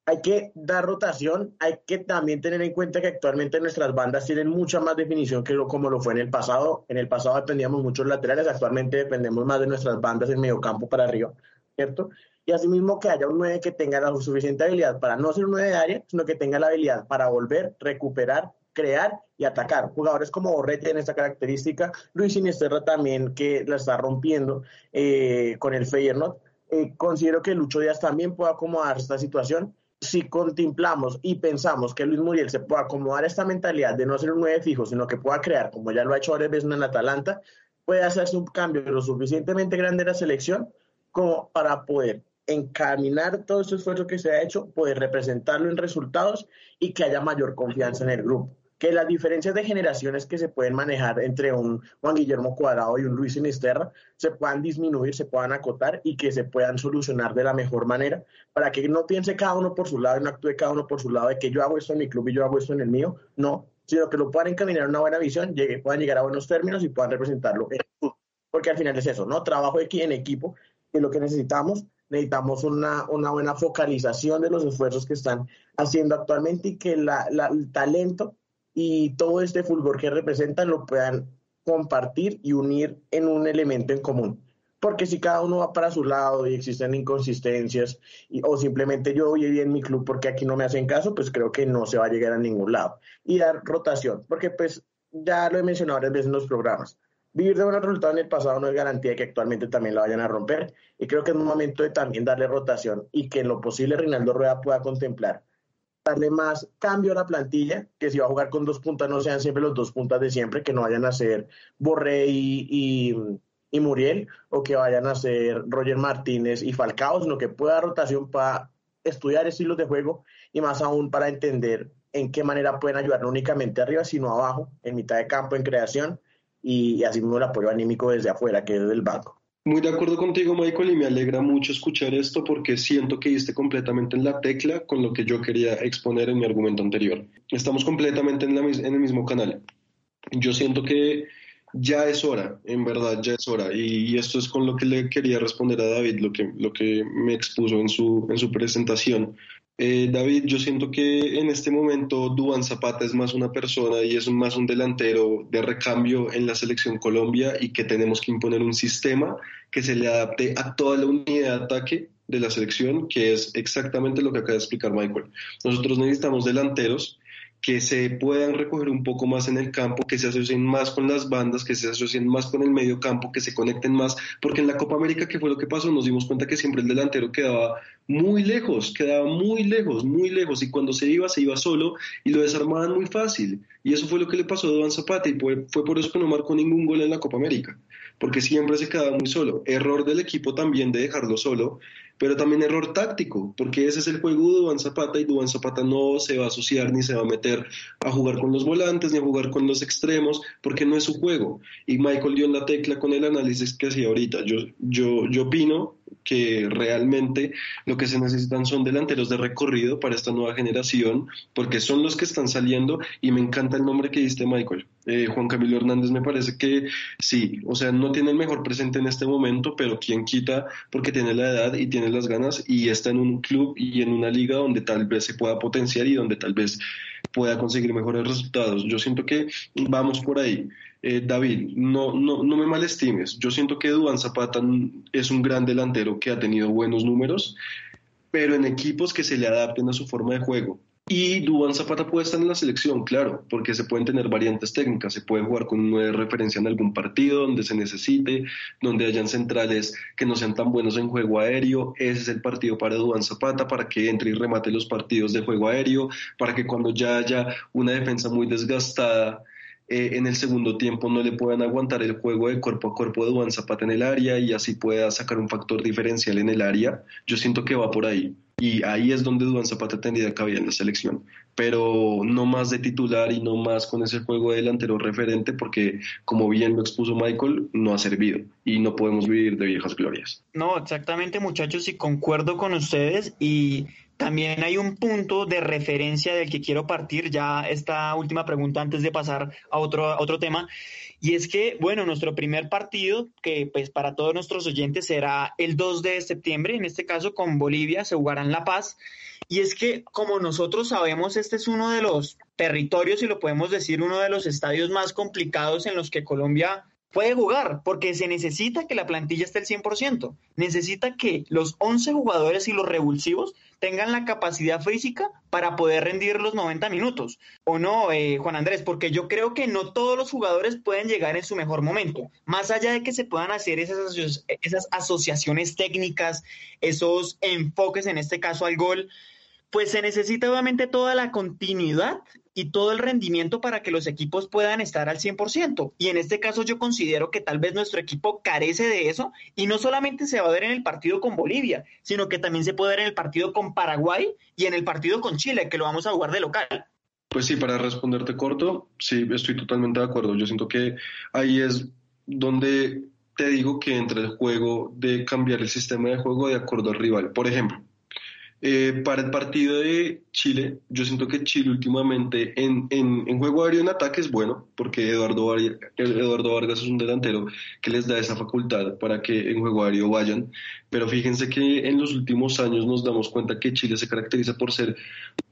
Hay que dar rotación, hay que también tener en cuenta que actualmente nuestras bandas tienen mucha más definición que lo, como lo fue en el pasado. En el pasado dependíamos muchos laterales, actualmente dependemos más de nuestras bandas en medio campo para arriba, ¿cierto? y asimismo que haya un 9 que tenga la suficiente habilidad para no ser un 9 de área, sino que tenga la habilidad para volver, recuperar, crear y atacar. Jugadores como Borré tienen esta característica, Luis Sinisterra también que la está rompiendo eh, con el Feyenoord. Eh, considero que Lucho Díaz también puede acomodar esta situación. Si contemplamos y pensamos que Luis Muriel se puede acomodar esta mentalidad de no ser un 9 fijo, sino que pueda crear, como ya lo ha hecho varias veces en Atalanta, puede hacerse un cambio lo suficientemente grande en la selección como para poder encaminar todo ese esfuerzo que se ha hecho, poder representarlo en resultados y que haya mayor confianza en el grupo. que las diferencias de generaciones que se pueden manejar entre un Juan Guillermo Cuadrado y un Luis Sinisterra se puedan disminuir, se puedan acotar y que se puedan solucionar de la mejor manera para que no piense cada uno por su lado y no actúe cada uno por su lado de que yo hago esto en mi club y yo hago esto en el mío, no, sino que lo puedan encaminar a una buena visión, puedan llegar a buenos términos y puedan representarlo en el club. Porque al final es eso, ¿no? Trabajo aquí en equipo y lo que necesitamos necesitamos una, una, buena focalización de los esfuerzos que están haciendo actualmente y que la, el talento y todo este fulgor que representan lo puedan compartir y unir en un elemento en común. Porque si cada uno va para su lado y existen inconsistencias o simplemente yo voy bien en mi club porque aquí no me hacen caso, pues creo que no se va a llegar a ningún lado. Y dar rotación, porque pues ya lo he mencionado varias veces en los programas. Vivir de buenos resultados en el pasado no es garantía de que actualmente también lo vayan a romper. Y creo que es un momento de también darle rotación y que en lo posible Reinaldo Rueda pueda contemplar darle más cambio a la plantilla, que si va a jugar con dos puntas no sean siempre los dos puntas de siempre, que no vayan a ser Borré y, y, Muriel, o que vayan a ser Roger Martínez y Falcao, sino que pueda dar rotación para estudiar estilos de juego y más aún para entender en qué manera pueden ayudar no únicamente arriba, sino abajo, en mitad de campo, en creación, y, y así mismo el apoyo anímico desde afuera, que es del banco. Muy de acuerdo contigo, Michael, y me alegra mucho escuchar esto porque siento que diste completamente en la tecla con lo que yo quería exponer en mi argumento anterior. Estamos completamente en, el mismo canal. Yo siento que ya es hora, en verdad, ya es hora. Y, esto es con lo que le quería responder a David, lo que, lo que me expuso en su, en su presentación. Eh, David, yo siento que en este momento Duan Zapata es más una persona y es más un delantero de recambio en la selección Colombia y que tenemos que imponer un sistema que se le adapte a toda la unidad de ataque de la selección, que es exactamente lo que acaba de explicar Michael. Nosotros necesitamos delanteros que se puedan recoger un poco más en el campo, que se asocien más con las bandas, que se asocien más con el medio campo, que se conecten más, porque en la Copa América, que fue lo que pasó, nos dimos cuenta que siempre el delantero quedaba muy lejos, quedaba muy lejos, muy lejos, y cuando se iba, se iba solo y lo desarmaban muy fácil. Y eso fue lo que le pasó a Duan Zapata, y fue, fue por eso que no marcó ningún gol en la Copa América, porque siempre se quedaba muy solo. Error del equipo también de dejarlo solo, pero también error táctico, porque ese es el juego de Duan Zapata y Duan Zapata no se va a asociar ni se va a meter a jugar con los volantes ni a jugar con los extremos, porque no es su juego. Y Michael dio en la tecla con el análisis que hacía ahorita. Yo, yo, yo opino que realmente lo que se necesitan son delanteros de recorrido para esta nueva generación, porque son los que están saliendo y me encanta el nombre que diste Michael. Eh, Juan Camilo Hernández me parece que sí, o sea, no tiene el mejor presente en este momento, pero quien quita porque tiene la edad y tiene las ganas y está en un club y en una liga donde tal vez se pueda potenciar y donde tal vez pueda conseguir mejores resultados. Yo siento que vamos por ahí. Eh, David, no, no, no me malestimes. Yo siento que Duan Zapata es un gran delantero que ha tenido buenos números, pero en equipos que se le adapten a su forma de juego. Y Dubán Zapata puede estar en la selección, claro, porque se pueden tener variantes técnicas, se puede jugar con una referencia en algún partido donde se necesite, donde hayan centrales que no sean tan buenos en juego aéreo, ese es el partido para Dubán Zapata, para que entre y remate los partidos de juego aéreo, para que cuando ya haya una defensa muy desgastada, eh, en el segundo tiempo no le puedan aguantar el juego de cuerpo a cuerpo de Duan Zapata en el área y así pueda sacar un factor diferencial en el área. Yo siento que va por ahí. Y ahí es donde Duan Zapata tendría cabida en la selección. Pero no más de titular y no más con ese juego de delantero referente, porque como bien lo expuso Michael, no ha servido y no podemos vivir de viejas glorias. No, exactamente, muchachos, y concuerdo con ustedes. Y también hay un punto de referencia del que quiero partir ya esta última pregunta antes de pasar a otro, otro tema. Y es que, bueno, nuestro primer partido, que pues para todos nuestros oyentes será el 2 de septiembre, en este caso con Bolivia, se jugará en La Paz. Y es que, como nosotros sabemos, este es uno de los territorios, y lo podemos decir, uno de los estadios más complicados en los que Colombia puede jugar, porque se necesita que la plantilla esté al 100%. Necesita que los 11 jugadores y los revulsivos tengan la capacidad física para poder rendir los 90 minutos. ¿O no, eh, Juan Andrés? Porque yo creo que no todos los jugadores pueden llegar en su mejor momento. Más allá de que se puedan hacer esas, esas asociaciones técnicas, esos enfoques, en este caso al gol, pues se necesita obviamente toda la continuidad y todo el rendimiento para que los equipos puedan estar al 100%. Y en este caso yo considero que tal vez nuestro equipo carece de eso y no solamente se va a ver en el partido con Bolivia, sino que también se puede ver en el partido con Paraguay y en el partido con Chile, que lo vamos a jugar de local. Pues sí, para responderte corto, sí, estoy totalmente de acuerdo. Yo siento que ahí es donde te digo que entra el juego de cambiar el sistema de juego de acuerdo al rival. Por ejemplo, eh, para el partido de Chile, yo siento que Chile últimamente en, en, juego aéreo en ataque es bueno, porque Eduardo, Eduardo Vargas es un delantero que les da esa facultad para que en juego aéreo vayan. Pero fíjense que en los últimos años nos damos cuenta que Chile se caracteriza por ser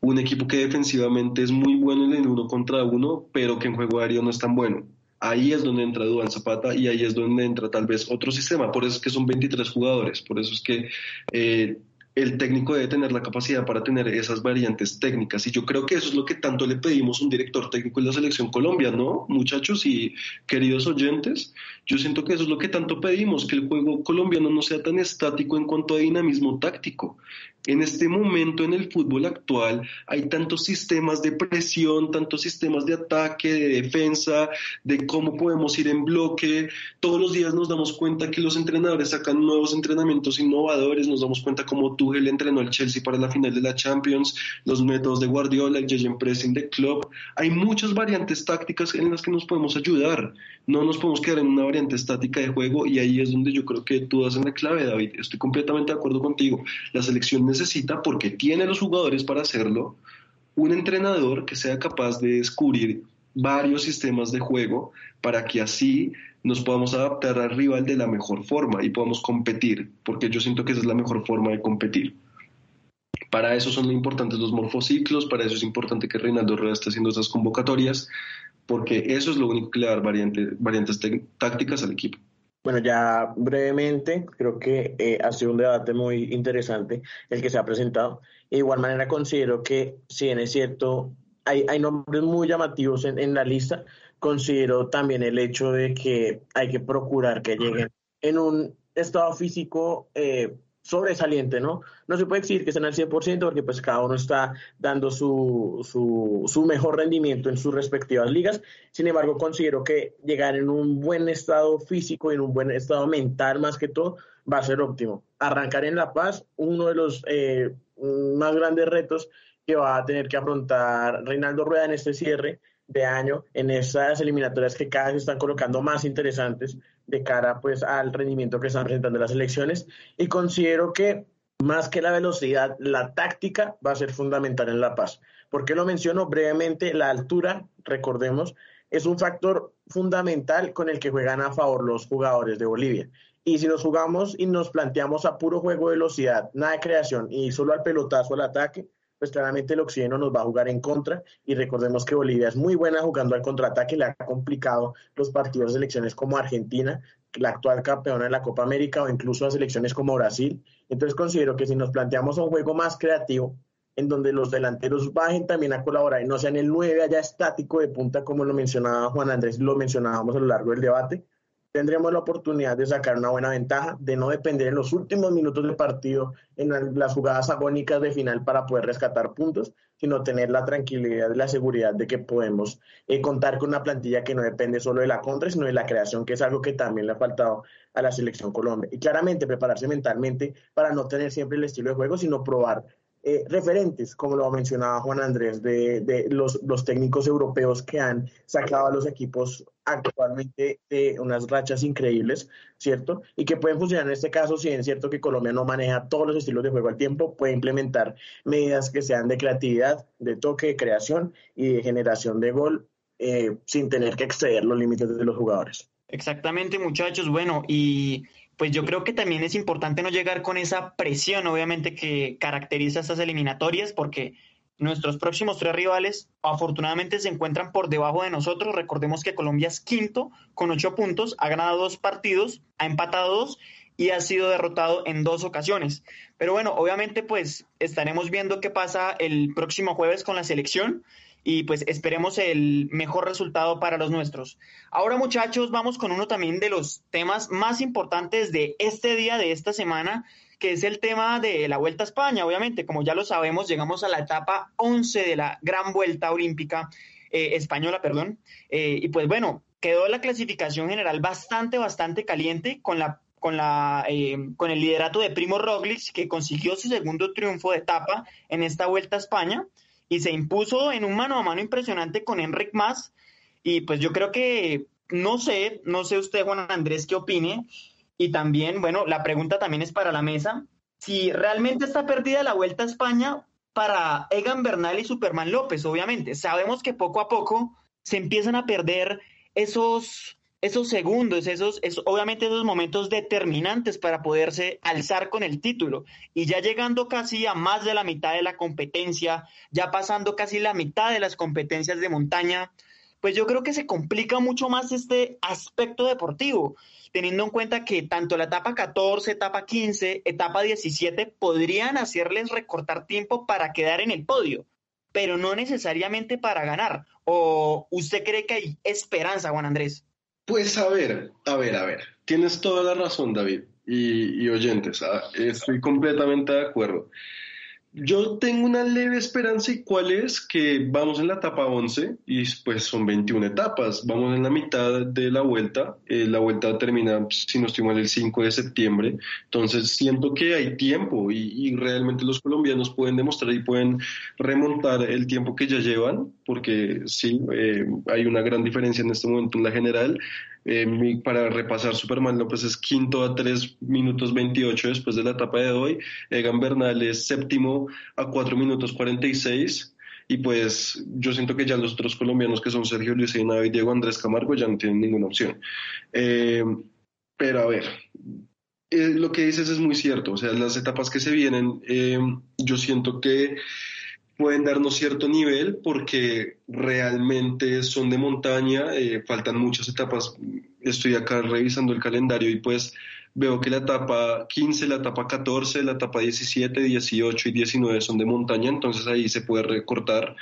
un equipo que defensivamente es muy bueno en uno contra uno, pero que en juego aéreo no es tan bueno. Ahí es donde entra Duan Zapata y ahí es donde entra tal vez otro sistema. Por eso es que son 23 jugadores, por eso es que eh, el técnico debe tener la capacidad para tener esas variantes técnicas. Y yo creo que eso es lo que tanto le pedimos a un director técnico en la selección Colombia, ¿no? Muchachos y queridos oyentes, yo siento que eso es lo que tanto pedimos, que el juego colombiano no sea tan estático en cuanto a dinamismo táctico. En este momento en el fútbol actual hay tantos sistemas de presión, tantos sistemas de ataque, de defensa, de cómo podemos ir en bloque. Todos los días nos damos cuenta que los entrenadores sacan nuevos entrenamientos innovadores, nos damos cuenta cómo Tuchel entrenó al Chelsea para la final de la Champions, los métodos de Guardiola, el Jegen Pressing de Club. Hay muchas variantes tácticas en las que nos podemos ayudar. No nos podemos quedar en una variante estática de juego y ahí es donde yo creo que tú das en la clave, David. Estoy completamente de acuerdo contigo. La selección necesita, porque tiene los jugadores para hacerlo, un entrenador que sea capaz de descubrir varios sistemas de juego para que así nos podamos adaptar al rival de la mejor forma y podamos competir, porque yo siento que esa es la mejor forma de competir. Para eso son importantes los morfociclos, para eso es importante que Reinaldo Rueda esté haciendo esas convocatorias, porque eso es lo único que le da variante, variantes tácticas al equipo. Bueno, ya brevemente, creo que eh, ha sido un debate muy interesante el que se ha presentado. De igual manera, considero que, si bien es cierto, hay, hay nombres muy llamativos en, en, la lista, considero también el hecho de que hay que procurar que lleguen en un estado físico eh, sobresaliente, ¿no? No se puede decir que estén al 100% porque pues cada uno está dando su, su, mejor rendimiento en sus respectivas ligas. Sin embargo, considero que llegar en un buen estado físico y en un buen estado mental más que todo va a ser óptimo. Arrancar en La Paz, uno de los eh, más grandes retos que va a tener que afrontar Reinaldo Rueda en este cierre de año, en esas eliminatorias que cada vez están colocando más interesantes de cara pues al rendimiento que están presentando las elecciones y considero que más que la velocidad, la táctica va a ser fundamental en La Paz. ¿Por qué lo menciono brevemente? La altura, recordemos, es un factor fundamental con el que juegan a favor los jugadores de Bolivia. Y si nos jugamos y nos planteamos a puro juego de velocidad, nada de creación y solo al pelotazo al ataque, pues claramente el oxígeno nos va a jugar en contra y recordemos que Bolivia es muy buena jugando al contraataque, le ha complicado los partidos de selecciones como Argentina, la actual campeona de la Copa América o incluso a selecciones como Brasil. Entonces considero que si nos planteamos un juego más creativo, en donde los delanteros bajen también a colaborar y no sean el 9 allá estático de punta como lo mencionaba Juan Andrés, lo mencionábamos a lo largo del debate, tendremos la oportunidad de sacar una buena ventaja, de no depender en los últimos minutos del partido, en las jugadas agónicas de final para poder rescatar puntos, sino tener la tranquilidad y la seguridad de que podemos eh, contar con una plantilla que no depende solo de la contra, sino de la creación, que es algo que también le ha faltado a la selección Colombia. Y claramente prepararse mentalmente para no tener siempre el estilo de juego, sino probar eh, referentes, como lo mencionaba Juan Andrés, de, de los, los, técnicos europeos que han sacado a los equipos actualmente de unas rachas increíbles, ¿cierto? Y que pueden funcionar en este caso, si es cierto que Colombia no maneja todos los estilos de juego al tiempo, puede implementar medidas que sean de creatividad, de toque, de creación y de generación de gol eh, sin tener que exceder los límites de los jugadores. Exactamente, muchachos. Bueno, y pues yo creo que también es importante no llegar con esa presión, obviamente, que caracteriza estas eliminatorias, porque nuestros próximos tres rivales afortunadamente se encuentran por debajo de nosotros. Recordemos que Colombia es quinto con ocho puntos, ha ganado dos partidos, ha empatado dos y ha sido derrotado en dos ocasiones. Pero bueno, obviamente pues estaremos viendo qué pasa el próximo jueves con la selección y pues esperemos el mejor resultado para los nuestros. Ahora muchachos, vamos con uno también de los temas más importantes de este día, de esta semana, que es el tema de la Vuelta a España. Obviamente, como ya lo sabemos, llegamos a la etapa 11 de la Gran Vuelta Olímpica eh, Española, perdón. Eh, y pues bueno, quedó la clasificación general bastante, bastante caliente con la con, la, eh, con el liderato de Primo Roglic, que consiguió su segundo triunfo de etapa en esta Vuelta a España y se impuso en un mano a mano impresionante con Enric Mas. Y pues yo creo que, no sé, no sé usted, Juan Andrés, qué opine. Y también, bueno, la pregunta también es para la mesa. Si realmente está perdida la Vuelta a España para Egan Bernal y Superman López, obviamente. Sabemos que poco a poco se empiezan a perder esos esos segundos, esos, obviamente esos momentos determinantes para poderse alzar con el título. Y ya llegando casi a más de la mitad de la competencia, ya pasando casi la mitad de las competencias de montaña, pues yo creo que se complica mucho más este aspecto deportivo, teniendo en cuenta que tanto la etapa 14, etapa 15, etapa 17 podrían hacerles recortar tiempo para quedar en el podio, pero no necesariamente para ganar. ¿O usted cree que hay esperanza, Juan Andrés? Pues a ver, a ver, a ver. Tienes toda la razón, David, y, oyentes. Ah, estoy completamente de acuerdo. Yo tengo una leve esperanza y cuál es que vamos en la etapa 11 y pues son 21 etapas, vamos en la mitad de la vuelta, eh, la vuelta termina, si no estoy el 5 de septiembre, entonces siento que hay tiempo y, realmente los colombianos pueden demostrar y pueden remontar el tiempo que ya llevan, porque sí, eh, hay una gran diferencia en este momento en la general, eh, para repasar, Superman López es quinto a 3 minutos 28 después de la etapa de hoy. Egan Bernal es séptimo a 4 minutos 46. Y pues yo siento que ya los otros colombianos que son Sergio Luis y Diego Andrés Camargo ya no tienen ninguna opción. Eh, pero a ver, eh, lo que dices es muy cierto. O sea, las etapas que se vienen, yo siento que pueden darnos cierto nivel porque realmente son de montaña, eh, faltan muchas etapas. Estoy acá revisando el calendario y pues veo que la etapa 15, la etapa 14, la etapa 17, 18 y 19 son de montaña, entonces ahí se puede recortar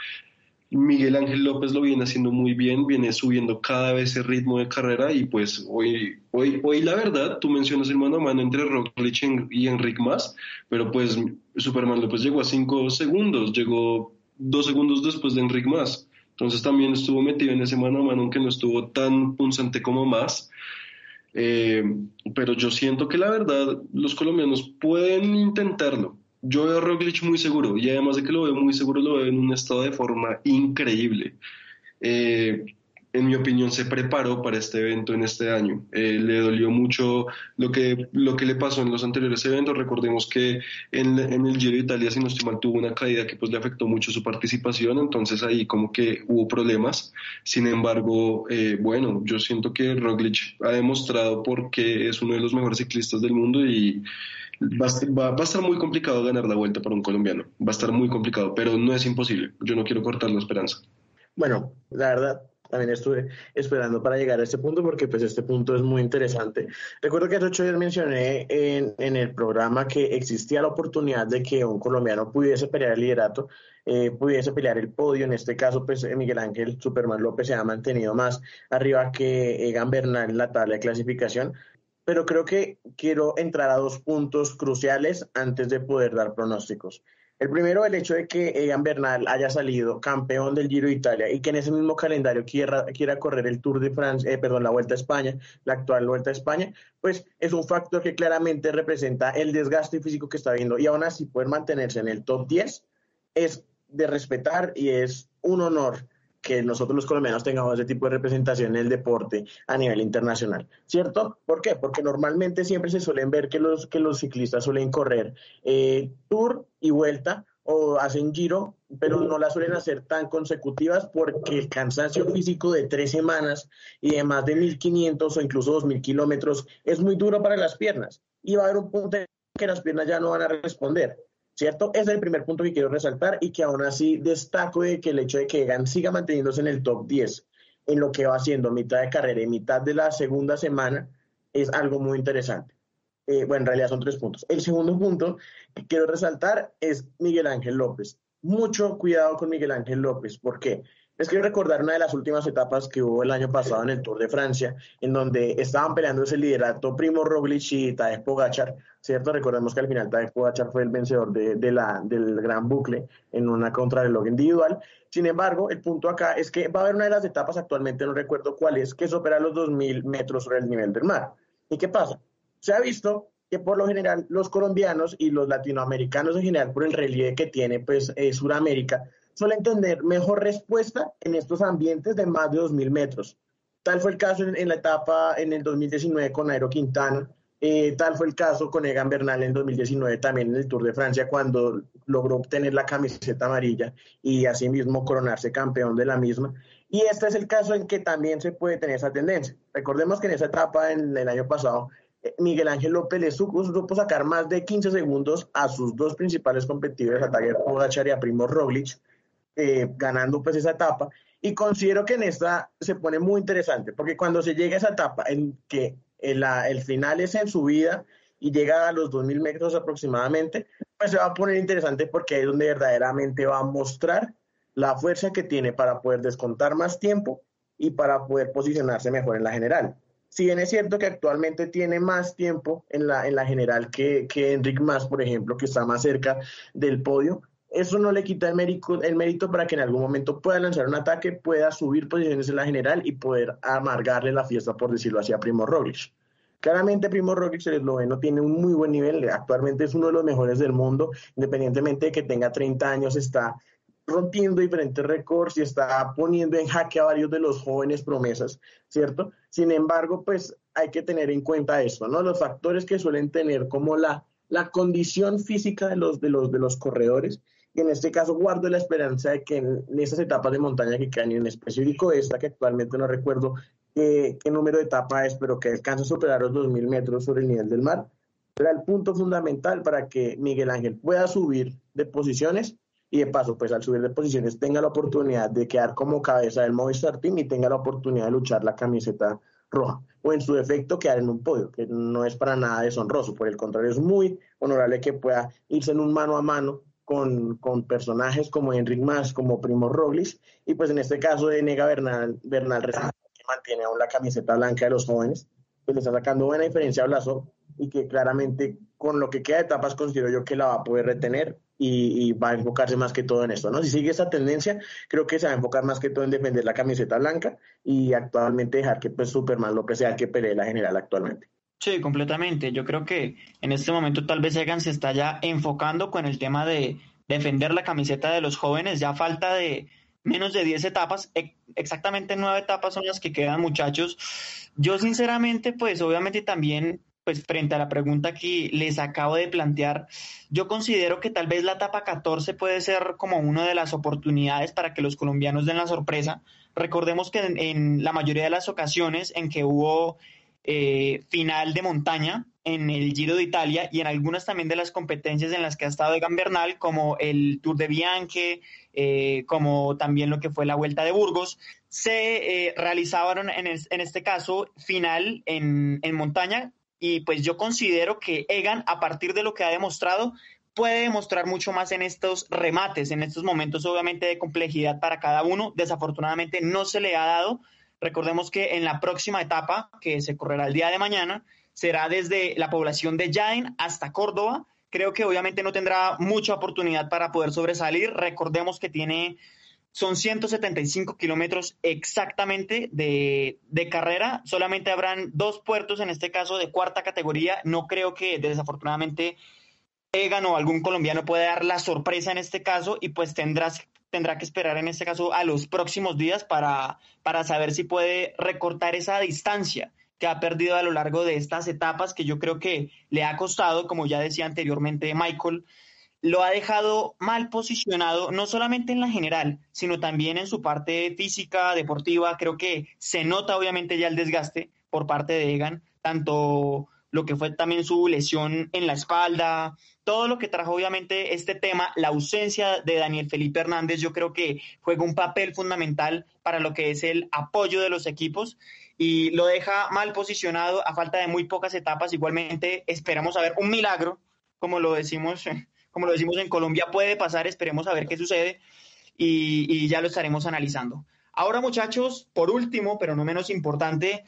Miguel Ángel López lo viene haciendo muy bien, viene subiendo cada vez el ritmo de carrera y pues hoy, hoy, hoy la verdad, tú mencionas el mano a mano entre Roglic y Enric Mas, pero pues Superman López llegó a cinco segundos, llegó dos segundos después de Enric Mas, entonces también estuvo metido en ese mano a mano, aunque no estuvo tan punzante como Mas. Eh, pero yo siento que la verdad los colombianos pueden intentarlo yo veo a Roglic muy seguro y además de que lo veo muy seguro, lo veo en un estado de forma increíble. Eh, en mi opinión, se preparó para este evento en este año. Eh, le dolió mucho lo que, lo que le pasó en los anteriores eventos. Recordemos que en, el Giro de Italia, si no estoy mal, tuvo una caída que pues le afectó mucho su participación, entonces ahí como que hubo problemas. Sin embargo, eh, bueno, yo siento que Roglic ha demostrado por qué es uno de los mejores ciclistas del mundo y Va a, estar muy complicado ganar la vuelta para un colombiano. Va a estar muy complicado, pero no es imposible. Yo no quiero cortar la esperanza. Bueno, la verdad, también estuve esperando para llegar a este punto porque pues este punto es muy interesante. Recuerdo que hace ocho días mencioné en, en, el programa que existía la oportunidad de que un colombiano pudiese pelear el liderato, eh, pudiese pelear el podio. En este caso, pues Miguel Ángel Superman López se ha mantenido más arriba que Egan Bernal en la tabla de clasificación pero creo que quiero entrar a dos puntos cruciales antes de poder dar pronósticos. El primero, el hecho de que Egan Bernal haya salido campeón del Giro de Italia y que en ese mismo calendario quiera, quiera correr el Tour de Francia, eh, perdón, la Vuelta a España, la actual Vuelta a España, pues es un factor que claramente representa el desgaste físico que está viendo y aún así poder mantenerse en el top 10 es de respetar y es un honor que nosotros los colombianos tengamos ese tipo de representación en el deporte a nivel internacional, ¿cierto? ¿Por qué? Porque normalmente siempre se suelen ver que los, que los ciclistas suelen correr eh, tour y vuelta o hacen giro, pero no las suelen hacer tan consecutivas porque el cansancio físico de tres semanas y de más de 1.500 o incluso 2.000 kilómetros es muy duro para las piernas y va a haber un punto en que las piernas ya no van a responder. ¿Cierto? Ese es el primer punto que quiero resaltar y que aún así destaco de que el hecho de que Egan siga manteniéndose en el top 10 en lo que va haciendo mitad de carrera y mitad de la segunda semana es algo muy interesante. Eh, bueno, en realidad son tres puntos. El segundo punto que quiero resaltar es Miguel Ángel López. Mucho cuidado con Miguel Ángel López. ¿Por qué? Les quiero recordar una de las últimas etapas que hubo el año pasado en el Tour de Francia, en donde estaban peleando ese liderato Primo Roglic y Tadej Pogachar, ¿cierto? Recordemos que al final Tadej Pogachar fue el vencedor de, del gran bucle en una contrarreloj individual. Sin embargo, el punto acá es que va a haber una de las etapas, actualmente no recuerdo cuál es, que supera los 2.000 metros sobre el nivel del mar. ¿Y qué pasa? Se ha visto que por lo general los colombianos y los latinoamericanos en general, por el relieve que tiene pues eh, Sudamérica, suelen tener mejor respuesta en estos ambientes de más de 2.000 metros. Tal fue el caso en, la etapa en el 2019 con Nairo Quintana, eh, tal fue el caso con Egan Bernal en 2019 también en el Tour de Francia cuando logró obtener la camiseta amarilla y asimismo coronarse campeón de la misma. Y este es el caso en que también se puede tener esa tendencia. Recordemos que en esa etapa en el año pasado eh, Miguel Ángel López le supo, sacar más de 15 segundos a sus dos principales competidores, a Tiger Pogacar y a Primo Roglic, eh, ganando pues esa etapa. Y considero que en esta se pone muy interesante, porque cuando se llega a esa etapa en que el, el final es en subida y llega a los 2.000 metros aproximadamente, pues se va a poner interesante porque es donde verdaderamente va a mostrar la fuerza que tiene para poder descontar más tiempo y para poder posicionarse mejor en la general. Si bien es cierto que actualmente tiene más tiempo en la, en la general que, que Enric Mas, por ejemplo, que está más cerca del podio, eso no le quita el mérito, el mérito para que en algún momento pueda lanzar un ataque, pueda subir posiciones en la general y poder amargarle la fiesta, por decirlo así, a Primo Roglic. Claramente Primo Roglic, el esloveno, tiene un muy buen nivel, actualmente es uno de los mejores del mundo, independientemente de que tenga 30 años, está rompiendo diferentes récords y está poniendo en jaque a varios de los jóvenes promesas, ¿cierto? Sin embargo, pues hay que tener en cuenta esto, ¿no? Los factores que suelen tener como la, la condición física de los, de, los, de los corredores y en este caso guardo la esperanza de que en, estas etapas de montaña que quedan, y en específico esta, que actualmente no recuerdo qué, número de etapa es, pero que alcanza a superar los 2.000 metros sobre el nivel del mar, será el punto fundamental para que Miguel Ángel pueda subir de posiciones y de paso, pues al subir de posiciones tenga la oportunidad de quedar como cabeza del Movistar Team y tenga la oportunidad de luchar la camiseta roja o en su defecto quedar en un podio, que no es para nada deshonroso, por el contrario es muy honorable que pueda irse en un mano a mano con, con, personajes como Enric Mas, como Primo Roglic, y pues en este caso de Nega Bernal, Bernal que mantiene aún la camiseta blanca de los jóvenes, pues le está sacando buena diferencia a Blasov y que claramente con lo que queda de etapas considero yo que la va a poder retener y, va a enfocarse más que todo en esto, ¿no? Si sigue esa tendencia, creo que se va a enfocar más que todo en defender la camiseta blanca y actualmente dejar que pues Superman López sea que pelee la general actualmente. Sí, completamente. Yo creo que en este momento tal vez Egan se está ya enfocando con el tema de defender la camiseta de los jóvenes. Ya falta de menos de 10 etapas, exactamente 9 etapas son las que quedan muchachos. Yo sinceramente, pues obviamente también, pues frente a la pregunta que les acabo de plantear, yo considero que tal vez la etapa 14 puede ser como una de las oportunidades para que los colombianos den la sorpresa. Recordemos que en la mayoría de las ocasiones en que hubo eh, final de montaña en el Giro de Italia y en algunas también de las competencias en las que ha estado Egan Bernal, como el Tour de Bianche, eh, como también lo que fue la Vuelta de Burgos, se eh, realizaron en, en, este caso final en, en montaña y pues yo considero que Egan, a partir de lo que ha demostrado, puede demostrar mucho más en estos remates, en estos momentos obviamente de complejidad para cada uno. Desafortunadamente no se le ha dado, Recordemos que en la próxima etapa, que se correrá el día de mañana, será desde la población de Jaén hasta Córdoba. Creo que obviamente no tendrá mucha oportunidad para poder sobresalir. Recordemos que tiene, son 175 kilómetros exactamente de, de, carrera. Solamente habrán dos puertos, en este caso de cuarta categoría. No creo que desafortunadamente Egan o algún colombiano pueda dar la sorpresa en este caso y pues tendrás tendrá que esperar en este caso a los próximos días para, para saber si puede recortar esa distancia que ha perdido a lo largo de estas etapas que yo creo que le ha costado, como ya decía anteriormente Michael, lo ha dejado mal posicionado, no solamente en la general, sino también en su parte física, deportiva. Creo que se nota obviamente ya el desgaste por parte de Egan, tanto lo que fue también su lesión en la espalda, todo lo que trajo obviamente este tema, la ausencia de Daniel Felipe Hernández, yo creo que juega un papel fundamental para lo que es el apoyo de los equipos y lo deja mal posicionado a falta de muy pocas etapas. Igualmente esperamos a ver un milagro, como lo decimos, como lo decimos en Colombia, puede pasar, esperemos a ver qué sucede y, y ya lo estaremos analizando. Ahora muchachos, por último, pero no menos importante,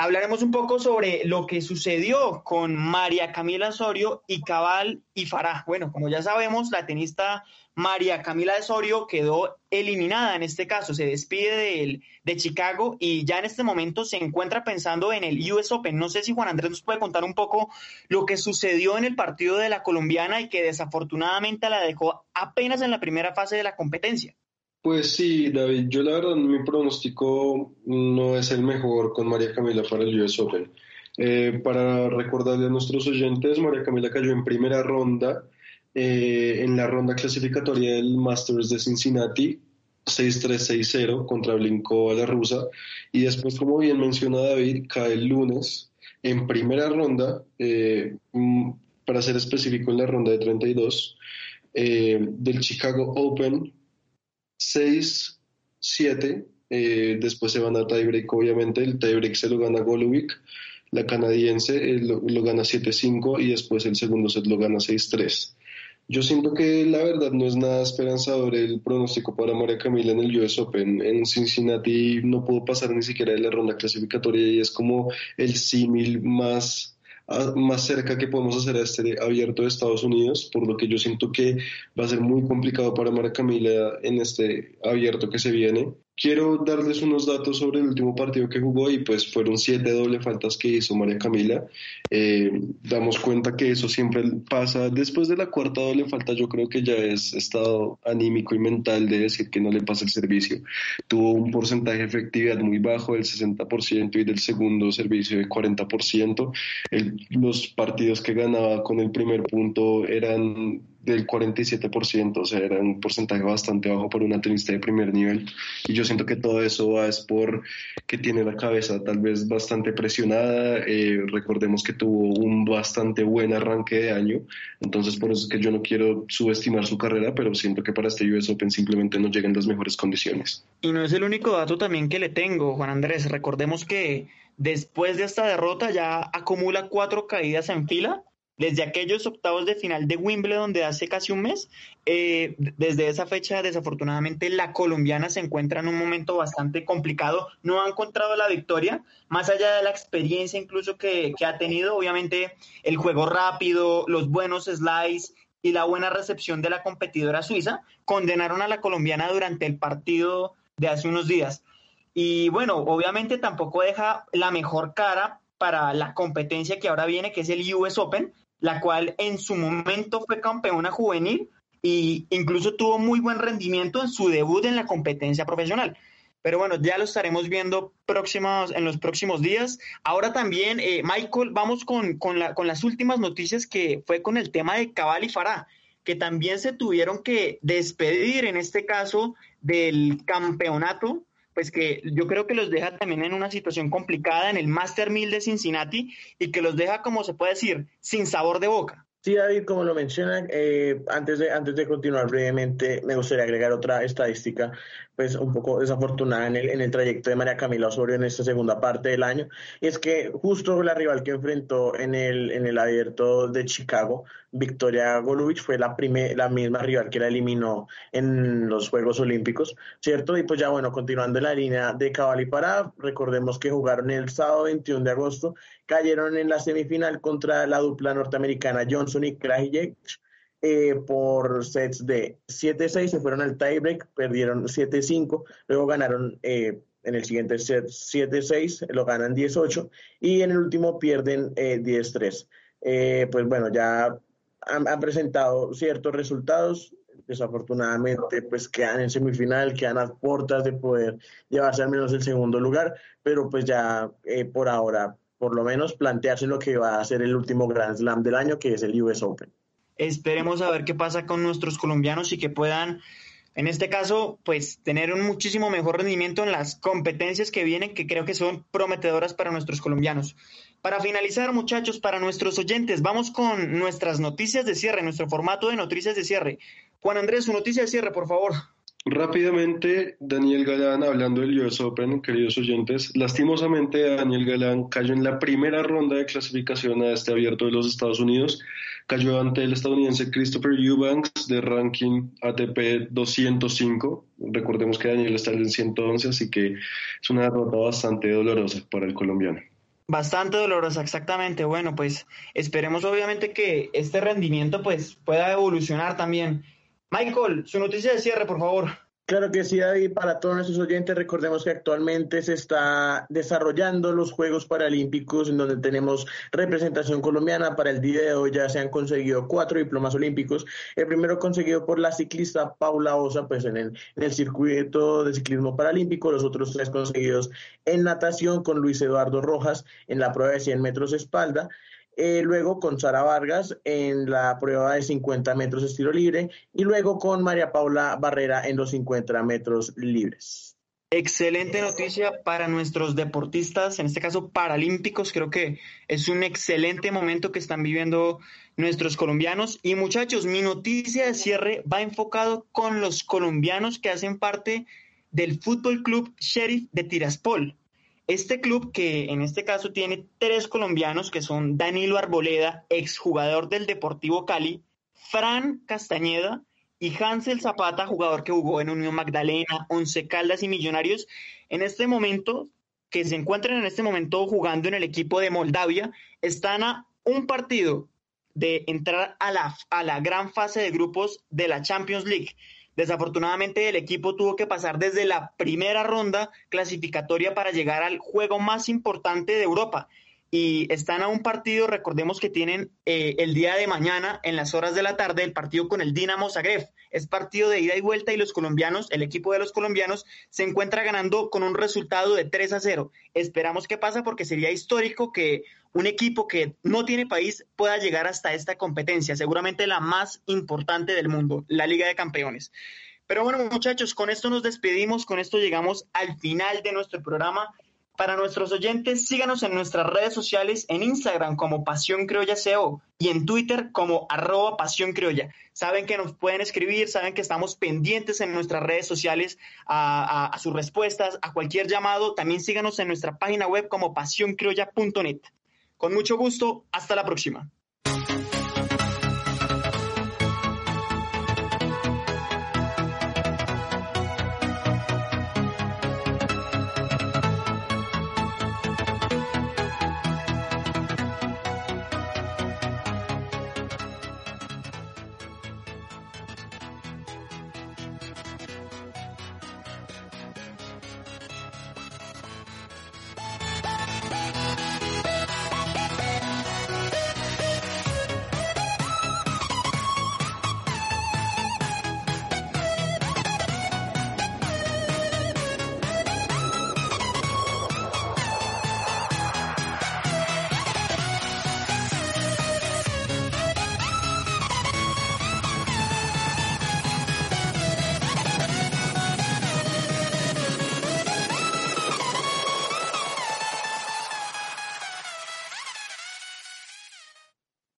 hablaremos un poco sobre lo que sucedió con María Camila Osorio y Cabal y Farah. Bueno, como ya sabemos, la tenista María Camila Osorio quedó eliminada en este caso, se despide de, de Chicago y ya en este momento se encuentra pensando en el US Open. No sé si Juan Andrés nos puede contar un poco lo que sucedió en el partido de la colombiana y que desafortunadamente la dejó apenas en la primera fase de la competencia. Pues sí, David, yo la verdad mi pronóstico no es el mejor con María Camila para el US Open. Eh, para recordarle a nuestros oyentes, María Camila cayó en primera ronda, eh, en la ronda clasificatoria del Masters de Cincinnati, 6-3-6-0 contra Blinko a la rusa, y después, como bien menciona David, cae el lunes en primera ronda, eh, mm, para ser específico en la ronda de 32, del Chicago Open 6-7. Eh, después se van a tiebreak, obviamente. El tiebreak se lo gana Golovic. La canadiense eh, lo, gana 7-5 y después el segundo set lo gana 6-3. Yo siento que la verdad no es nada esperanzador el pronóstico para María Camila en el US Open. En Cincinnati no pudo pasar ni siquiera de la ronda clasificatoria y es como el símil más más cerca que podemos hacer a este abierto de Estados Unidos, por lo que yo siento que va a ser muy complicado para Mara Camila en este abierto que se viene. Quiero darles unos datos sobre el último partido que jugó y pues fueron siete doble faltas que hizo María Camila. Eh, damos cuenta que eso siempre pasa. Después de la cuarta doble falta yo creo que ya es estado anímico y mental de decir que no le pasa el servicio. Tuvo un porcentaje de efectividad muy bajo del 60% y del segundo servicio de 40%. los partidos que ganaba con el primer punto eran del 47%, o sea, era un porcentaje bastante bajo para una tenista de primer nivel. Y yo siento que todo eso va es por que tiene la cabeza tal vez bastante presionada. Eh, recordemos que tuvo un bastante buen arranque de año, entonces por eso es que yo no quiero subestimar su carrera, pero siento que para este US Open simplemente no llegan las mejores condiciones. Y no es el único dato también que le tengo, Juan Andrés. Recordemos que después de esta derrota ya acumula cuatro caídas en fila desde aquellos octavos de final de Wimbledon de hace casi un mes, eh, desde esa fecha desafortunadamente la colombiana se encuentra en un momento bastante complicado, no ha encontrado la victoria, más allá de la experiencia incluso que, que ha tenido, obviamente el juego rápido, los buenos slides y la buena recepción de la competidora suiza, condenaron a la colombiana durante el partido de hace unos días. Y bueno, obviamente tampoco deja la mejor cara para la competencia que ahora viene, que es el US Open, la cual en su momento fue campeona juvenil e incluso tuvo muy buen rendimiento en su debut en la competencia profesional. Pero bueno, ya lo estaremos viendo próximos, en los próximos días. Ahora también, eh, Michael, vamos con, con, la, con, las últimas noticias que fue con el tema de Cabal y Farah, que también se tuvieron que despedir en este caso del campeonato pues que yo creo que los deja también en una situación complicada en el Master 1000 de Cincinnati y que los deja, como se puede decir, sin sabor de boca. Sí, David, como lo menciona, eh, antes, de, antes de continuar brevemente, me gustaría agregar otra estadística pues un poco desafortunada en el, en el trayecto de María Camila Osorio en esta segunda parte del año, y es que justo la rival que enfrentó en el, en el abierto de Chicago, Victoria Golubic, fue la, la misma rival que la eliminó en los Juegos Olímpicos, ¿cierto? Y pues ya bueno, continuando en la línea de Cabal y Pará, recordemos que jugaron el sábado 21 de agosto, cayeron en la semifinal contra la dupla norteamericana Johnson y Krajicek, eh, por sets de 7-6, se fueron al tiebreak, perdieron 7-5, luego ganaron eh, en el siguiente set 7-6, lo ganan 10-8 y en el último pierden 10-3. Eh, pues bueno, ya han, presentado ciertos resultados, desafortunadamente pues quedan en semifinal, quedan a puertas de poder llevarse al menos el segundo lugar, pero pues ya por ahora, por lo menos plantearse lo que va a ser el último Grand Slam del año, que es el US Open. Esperemos a ver qué pasa con nuestros colombianos y que puedan, en este caso, pues tener un muchísimo mejor rendimiento en las competencias que vienen, que creo que son prometedoras para nuestros colombianos. Para finalizar, muchachos, para nuestros oyentes, vamos con nuestras noticias de cierre, nuestro formato de noticias de cierre. Juan Andrés, su noticia de cierre, por favor. Rápidamente, Daniel Galán, hablando del US Open, queridos oyentes, lastimosamente Daniel Galán cayó en la primera ronda de clasificación a este abierto de los Estados Unidos, cayó ante el estadounidense Christopher Eubanks de ranking ATP 205, recordemos que Daniel está en el 111, así que es una derrota bastante dolorosa para el colombiano. Bastante dolorosa, exactamente. Bueno, pues esperemos obviamente que este rendimiento pues pueda evolucionar también Michael, su noticia de cierre, por favor. Claro que sí, David. Para todos nuestros oyentes, recordemos que actualmente se está desarrollando los Juegos Paralímpicos, en donde tenemos representación colombiana. Para el día de hoy ya se han conseguido cuatro diplomas olímpicos. El primero conseguido por la ciclista Paula Osa, pues en el, circuito de ciclismo paralímpico. Los otros tres conseguidos en natación con Luis Eduardo Rojas en la prueba de 100 metros espalda. Eh, luego con Sara Vargas en la prueba de 50 metros estilo libre y luego con María Paula Barrera en los 50 metros libres. Excelente noticia para nuestros deportistas, en este caso paralímpicos. Creo que es un excelente momento que están viviendo nuestros colombianos. Y muchachos, mi noticia de cierre va enfocado con los colombianos que hacen parte del Fútbol Club Sheriff de Tiraspol. Este club, que en este caso tiene tres colombianos, que son Danilo Arboleda, exjugador del Deportivo Cali, Fran Castañeda y Hansel Zapata, jugador que jugó en Unión Magdalena, Once Caldas y Millonarios, en este momento, que se encuentran en este momento jugando en el equipo de Moldavia, están a un partido de entrar a la, a la gran fase de grupos de la Champions League. Desafortunadamente el equipo tuvo que pasar desde la primera ronda clasificatoria para llegar al juego más importante de Europa. Y están a un partido, recordemos que tienen eh, el día de mañana, en las horas de la tarde, el partido con el Dinamo Zagreb. Es partido de ida y vuelta y los colombianos, el equipo de los colombianos, se encuentra ganando con un resultado de 3 a 0. Esperamos que pasa porque sería histórico que un equipo que no tiene país pueda llegar hasta esta competencia, seguramente la más importante del mundo, la Liga de Campeones. Pero bueno, muchachos, con esto nos despedimos, con esto llegamos al final de nuestro programa. Para nuestros oyentes, síganos en nuestras redes sociales, en Instagram como Pasión Criolla CO y en Twitter como arroba Pasión Criolla. Saben que nos pueden escribir, saben que estamos pendientes en nuestras redes sociales a, a sus respuestas, a cualquier llamado. También síganos en nuestra página web como pasioncriolla.net. Con mucho gusto, hasta la próxima.